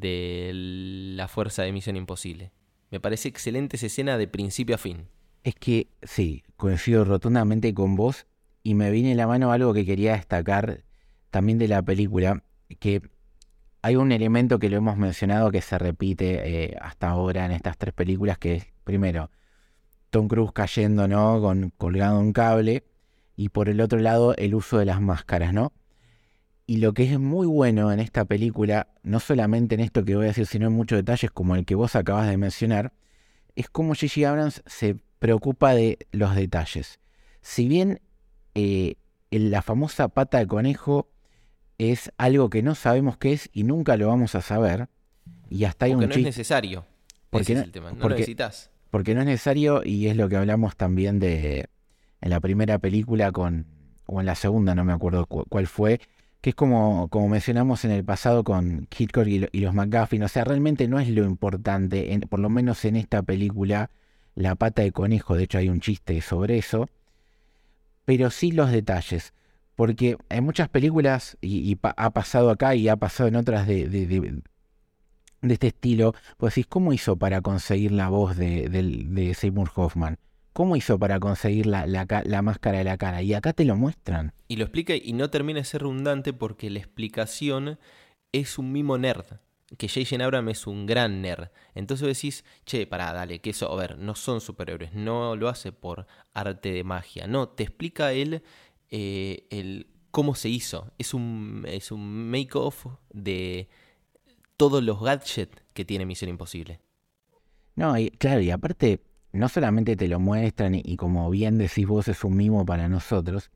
Speaker 3: de la Fuerza de Misión Imposible. Me parece excelente esa escena de principio a fin.
Speaker 2: Es que sí, coincido rotundamente con vos y me viene a la mano algo que quería destacar también de la película, que hay un elemento que lo hemos mencionado que se repite eh, hasta ahora en estas tres películas, que es, primero, Tom Cruise cayendo, ¿no? Con, colgado un cable. Y por el otro lado, el uso de las máscaras, ¿no? Y lo que es muy bueno en esta película, no solamente en esto que voy a decir, sino en muchos detalles como el que vos acabas de mencionar, es como Gigi Abrams se preocupa de los detalles. Si bien eh, la famosa pata de conejo es algo que no sabemos qué es y nunca lo vamos a saber. Y hasta hay
Speaker 3: porque
Speaker 2: un
Speaker 3: no es necesario. Porque es el tema. No
Speaker 2: porque,
Speaker 3: lo necesitas.
Speaker 2: Porque no es necesario y es lo que hablamos también de en la primera película con o en la segunda, no me acuerdo cuál fue, que es como, como mencionamos en el pasado con Hitchcock y, y, los McGuffin. O sea, realmente no es lo importante, por lo menos en esta película, la pata de conejo. De hecho, hay un chiste sobre eso. Pero sí los detalles. Porque en muchas películas, y, ha pasado acá y ha pasado en otras de, de, este estilo, pues decís, ¿cómo hizo para conseguir la voz de, Seymour Hoffman? ¿Cómo hizo para conseguir la, la, máscara de la cara? Y acá te lo muestran.
Speaker 3: Y lo explica y no termina de ser redundante porque la explicación es un mimo nerd. que J.J. Abrams es un gran nerd. Entonces decís, che, pará, dale, que eso, a ver, no son superhéroes, no lo hace por arte de magia, no, te explica él eh, el cómo se hizo. Es un, es un make-off de todos los gadgets que tiene Misión Imposible.
Speaker 2: No, y, claro, y aparte, no solamente te lo muestran y, como bien decís vos es un mimo para nosotros,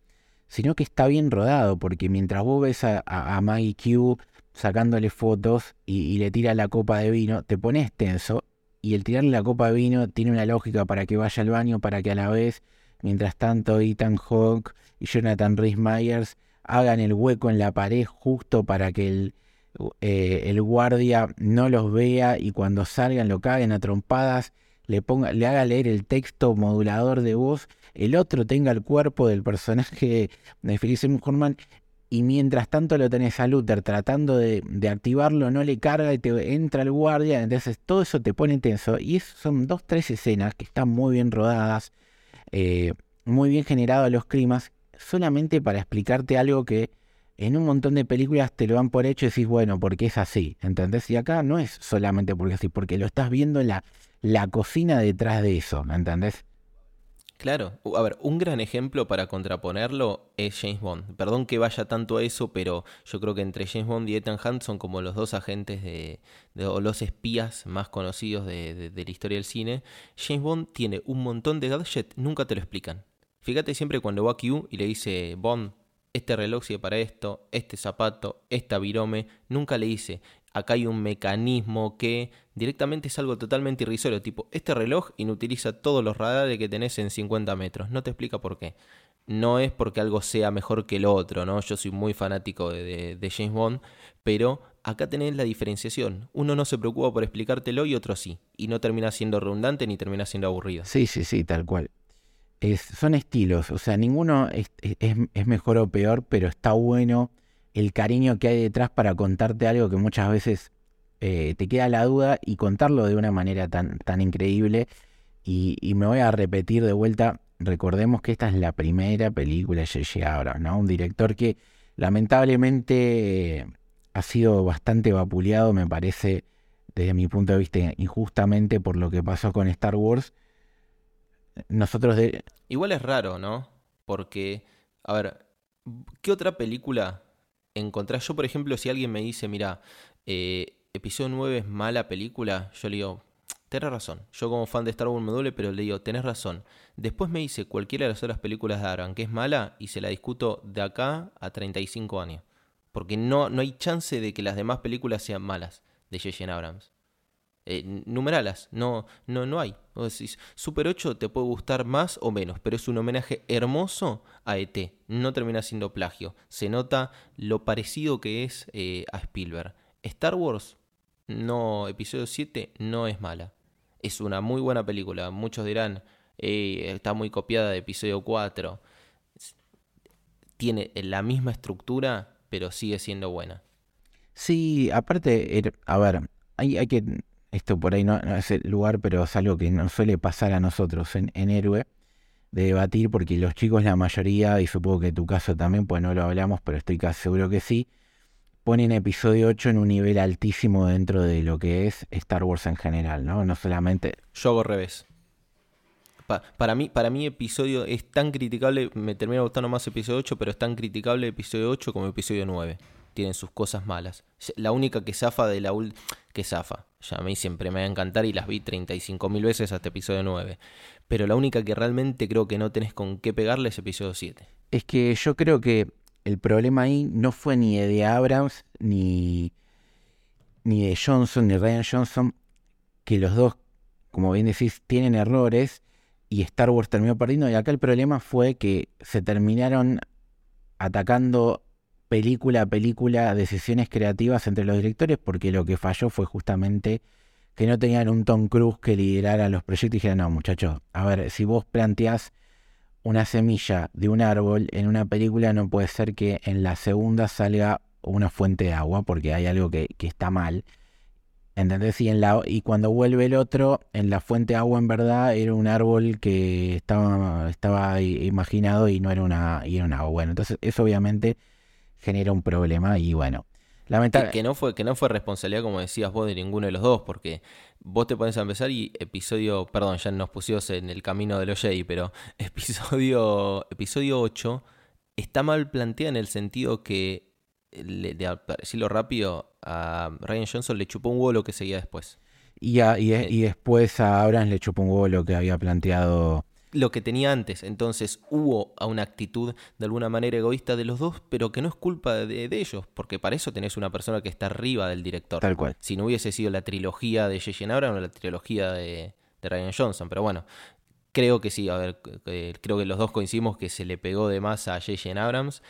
Speaker 2: sino que está bien rodado, porque mientras vos ves a, Maggie Q sacándole fotos y, le tira la copa de vino, te pones tenso y el tirarle la copa de vino tiene una lógica para que vaya al baño, para que a la vez, mientras tanto, Ethan Hawke y Jonathan Rhys Myers hagan el hueco en la pared justo para que el, eh, el guardia no los vea y cuando salgan lo caguen a trompadas, le, ponga, le haga leer el texto modulador de voz, el otro tenga el cuerpo del personaje de Felicity Horman y mientras tanto lo tenés a Luther tratando de, activarlo, no le carga y te entra el guardia, entonces todo eso te pone tenso y son dos, tres escenas que están muy bien rodadas, eh, muy bien generados los climas, solamente para explicarte algo que en un montón de películas te lo dan por hecho y decís, bueno, porque es así, ¿entendés? Y acá no es solamente porque así, porque lo estás viendo en la, la cocina detrás de eso, ¿me entendés?
Speaker 3: Claro, a ver, un gran ejemplo para contraponerlo es James Bond. Perdón que vaya tanto a eso, pero yo creo que entre James Bond y Ethan Hunt son como los dos agentes de, o los espías más conocidos de, la historia del cine. James Bond tiene un montón de gadgets, nunca te lo explican. Fíjate siempre cuando va a Q y le dice Bond, este reloj sirve para esto, este zapato, esta virome, nunca le dice, acá hay un mecanismo que directamente es algo totalmente irrisorio, tipo, este reloj inutiliza todos los radares que tenés en 50 metros, no te explica por qué. No es porque algo sea mejor que el otro, ¿no? Yo soy muy fanático de, de James Bond, pero acá tenés la diferenciación. Uno no se preocupa por explicártelo y otro sí. Y no termina siendo redundante ni termina siendo aburrido.
Speaker 2: Sí, sí, sí, tal cual son estilos, o sea, ninguno es, mejor o peor, pero está bueno el cariño que hay detrás para contarte algo que muchas veces eh, te queda la duda y contarlo de una manera tan, tan increíble. Y, me voy a repetir de vuelta, recordemos que esta es la primera película de J.J. Abrams, ¿no? Un director que lamentablemente ha sido bastante vapuleado, me parece, desde mi punto de vista, injustamente por lo que pasó con Star Wars nosotros.
Speaker 3: Igual es raro, ¿no? Porque, a ver, ¿qué otra película encontrás? Yo, por ejemplo, si alguien me dice, mira, eh, episodio 9 es mala película, yo le digo, tenés razón. Yo como fan de Star Wars me duele, pero le digo, tenés razón. Después me dice cualquiera de las otras películas de Abraham que es mala y se la discuto de acá a 35 años. Porque no, no hay chance de que las demás películas sean malas de J.J. Abrams eh, numeralas, no, no, no hay. Super 8 te puede gustar más o menos, pero es un homenaje hermoso a ET, no termina siendo plagio. Se nota lo parecido que es eh, a Spielberg. Star Wars, no, episodio 7 no es mala. Es una muy buena película. Muchos dirán, eh, está muy copiada de episodio 4. Tiene la misma estructura, pero sigue siendo buena.
Speaker 2: Sí, aparte, er, a ver, hay, hay que esto por ahí no, es el lugar, pero es algo que nos suele pasar a nosotros en, Héroe, de debatir, porque los chicos, la mayoría, y supongo que tu caso también, pues no lo hablamos, pero estoy casi seguro que sí, ponen episodio 8 en un nivel altísimo dentro de lo que es Star Wars en general, ¿no? No solamente...
Speaker 3: Yo hago revés. para, mí, para mí episodio es tan criticable, me termina gustando más episodio 8, pero es tan criticable episodio 8 como episodio 9 tienen sus cosas malas. La única que zafa de la que zafa. Ya a mí siempre me va a encantar y las vi 35.000 veces hasta episodio 9. Pero la única que realmente creo que no tenés con qué pegarle es episodio 7.
Speaker 2: Es que yo creo que el problema ahí no fue ni de Abrams ni, ni de Johnson ni Ryan Johnson, que los dos, como bien decís, tienen errores y Star Wars terminó perdiendo. Y acá el problema fue que se terminaron atacando película a película decisiones creativas entre los directores porque lo que falló fue justamente que no tenían un Tom Cruise que liderara los proyectos y dijeran, no muchachos, a ver, si vos planteás una semilla de un árbol en una película no puede ser que en la segunda salga una fuente de agua porque hay algo que, está mal. ¿Entendés? Y, en la, y cuando vuelve el otro, en la fuente de agua en verdad era un árbol que estaba, estaba imaginado y no era una, y era un agua. Bueno, entonces eso obviamente genera un problema y bueno, Lamentable.
Speaker 3: Que, no fue, que no fue responsabilidad, como decías vos, de ninguno de los dos, porque vos te pones a empezar y episodio, perdón, ya nos pusimos en el camino de los Jedi, pero episodio, episodio 8 está mal planteada en el sentido que, le, de, para decirlo rápido, a Ryan Johnson le chupó un huevo lo que seguía después.
Speaker 2: Y, y,
Speaker 3: Eh.
Speaker 2: y después a Abrams le chupó un huevo lo que había planteado.
Speaker 3: Lo que tenía antes. Entonces hubo a una actitud de alguna manera egoísta de los dos, pero que no es culpa de, de ellos, porque para eso tenés una persona que está arriba del director.
Speaker 2: Tal cual.
Speaker 3: Si no hubiese sido la trilogía de J.J. Abrams o la trilogía de, de Ryan Johnson. Pero bueno, creo que sí, a ver, eh, creo que los dos coincidimos que se le pegó de más a J.J. Abrams.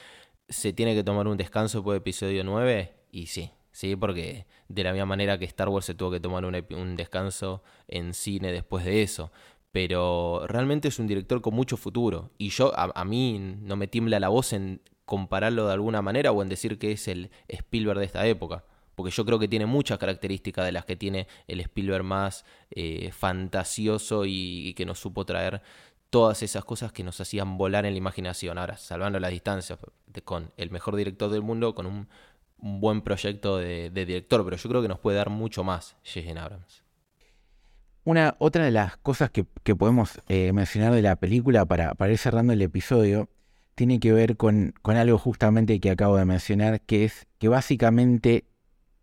Speaker 3: Se tiene que tomar un descanso por episodio 9 y sí. Sí, porque de la misma manera que Star Wars se tuvo que tomar un descanso en cine después de eso. Pero realmente es un director con mucho futuro. Y yo, a, mí no me tiembla la voz en compararlo de alguna manera o en decir que es el Spielberg de esta época. Porque yo creo que tiene muchas características de las que tiene el Spielberg más eh, fantasioso y, que nos supo traer todas esas cosas que nos hacían volar en la imaginación. Ahora, salvando las distancias con el mejor director del mundo, con un, buen proyecto de, de director. Pero yo creo que nos puede dar mucho más J.J. Abrams.
Speaker 2: Una, otra de las cosas que, podemos eh, mencionar de la película para, ir cerrando el episodio tiene que ver con, algo justamente que acabo de mencionar, que es que básicamente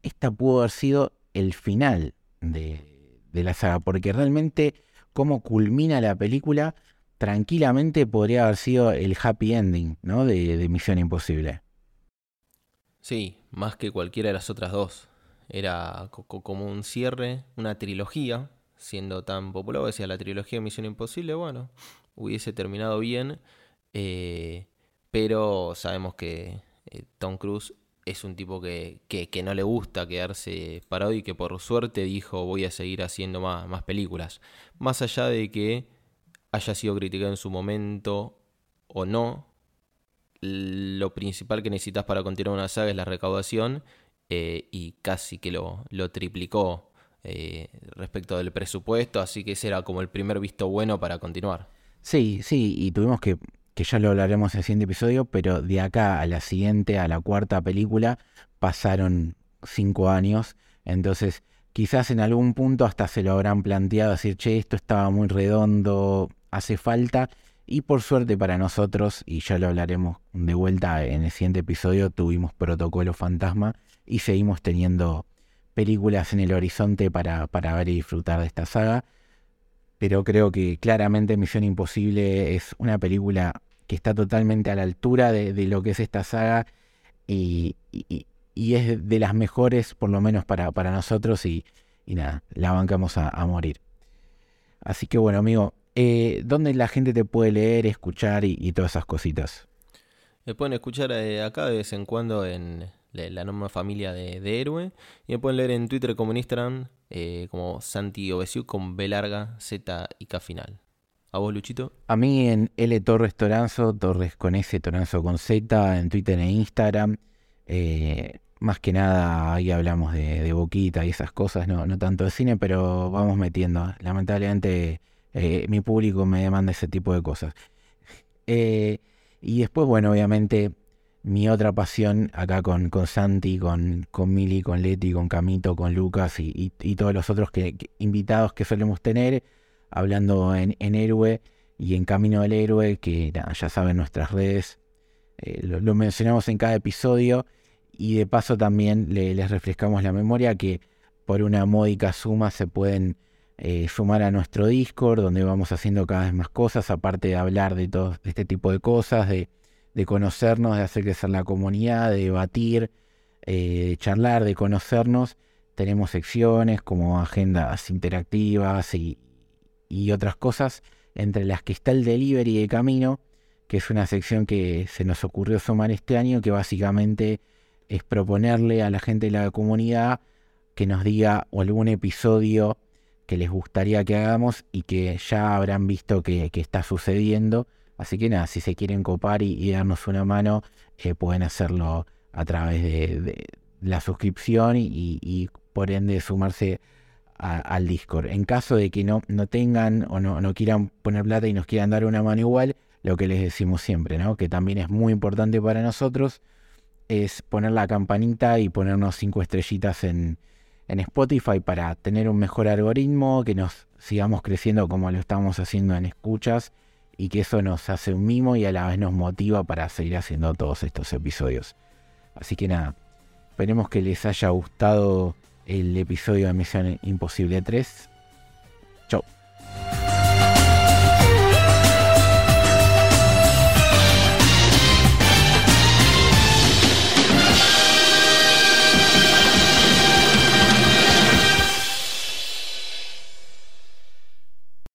Speaker 2: esta pudo haber sido el final de, la saga, porque realmente cómo culmina la película tranquilamente podría haber sido el happy ending ¿no? de, Misión Imposible.
Speaker 3: Sí, más que cualquiera de las otras dos. Era co- co- como un cierre, una trilogía, siendo tan popular, o decía la trilogía Misión Imposible, bueno, hubiese terminado bien, eh, pero sabemos que eh, Tom Cruise es un tipo que, que, que no le gusta quedarse parado y que por suerte dijo voy a seguir haciendo más, más películas. Más allá de que haya sido criticado en su momento o no, lo principal que necesitas para continuar una saga es la recaudación eh, y casi que lo, lo triplicó eh, respecto del presupuesto, así que ese era como el primer visto bueno para continuar.
Speaker 2: Sí, sí, y tuvimos que, que ya lo hablaremos en el siguiente episodio, pero de acá a la siguiente, a la cuarta película, pasaron cinco años, entonces quizás en algún punto hasta se lo habrán planteado, decir, che, esto estaba muy redondo, hace falta, y por suerte para nosotros, y ya lo hablaremos de vuelta en el siguiente episodio, tuvimos Protocolo Fantasma y seguimos teniendo películas en el horizonte para, para ver y disfrutar de esta saga pero creo que claramente Misión Imposible es una película que está totalmente a la altura de, de lo que es esta saga y, y- es de las mejores, por lo menos para, para nosotros, y, y nada, la bancamos a, morir. Así que bueno, amigo, eh, ¿dónde la gente te puede leer, escuchar y, y todas esas cositas?
Speaker 3: Me pueden escuchar eh, acá de vez en cuando en la, la enorme familia de, Héroe y me pueden leer en Twitter como en Instagram eh, como Santi Obesiu con B larga, Z y K final. ¿A vos, Luchito?
Speaker 2: A mí en L Torres Toranzo, Torres con S, Toranzo con Z, en Twitter e Instagram. Eh, más que nada ahí hablamos de, Boquita y esas cosas, no, no tanto de cine, pero vamos metiendo. Lamentablemente eh, mi público me demanda ese tipo de cosas. Y después, bueno, obviamente mi otra pasión acá con, con Santi, con, con Mili, con Leti, con Camito, con Lucas y, y- todos los otros que, que- invitados que solemos tener, hablando en, en Héroe y en Camino del Héroe, que ya saben nuestras redes, eh, lo, mencionamos en cada episodio y de paso también le- les refrescamos la memoria que por una módica suma se pueden eh, sumar a nuestro Discord, donde vamos haciendo cada vez más cosas, aparte de hablar de todo este tipo de cosas, de, de conocernos, de hacer crecer la comunidad, de debatir, eh, de charlar, de conocernos. Tenemos secciones como agendas interactivas y, y otras cosas, entre las que está el delivery de camino, que es una sección que se nos ocurrió sumar este año, que básicamente es proponerle a la gente de la comunidad que nos diga algún episodio que les gustaría que hagamos y que ya habrán visto que, que está sucediendo. Así que nada, si se quieren copar y, darnos una mano, eh, pueden hacerlo a través de, la suscripción y, por ende sumarse al Discord. En caso de que no, no tengan o no, no quieran poner plata y nos quieran dar una mano igual, lo que les decimos siempre, ¿no? Que también es muy importante para nosotros es poner la campanita y ponernos cinco estrellitas en, en Spotify para tener un mejor algoritmo, que nos sigamos creciendo como lo estamos haciendo en escuchas y que eso nos hace un mimo y a la vez nos motiva para seguir haciendo todos estos episodios. Así que nada, esperemos que les haya gustado el episodio de Misión Imposible 3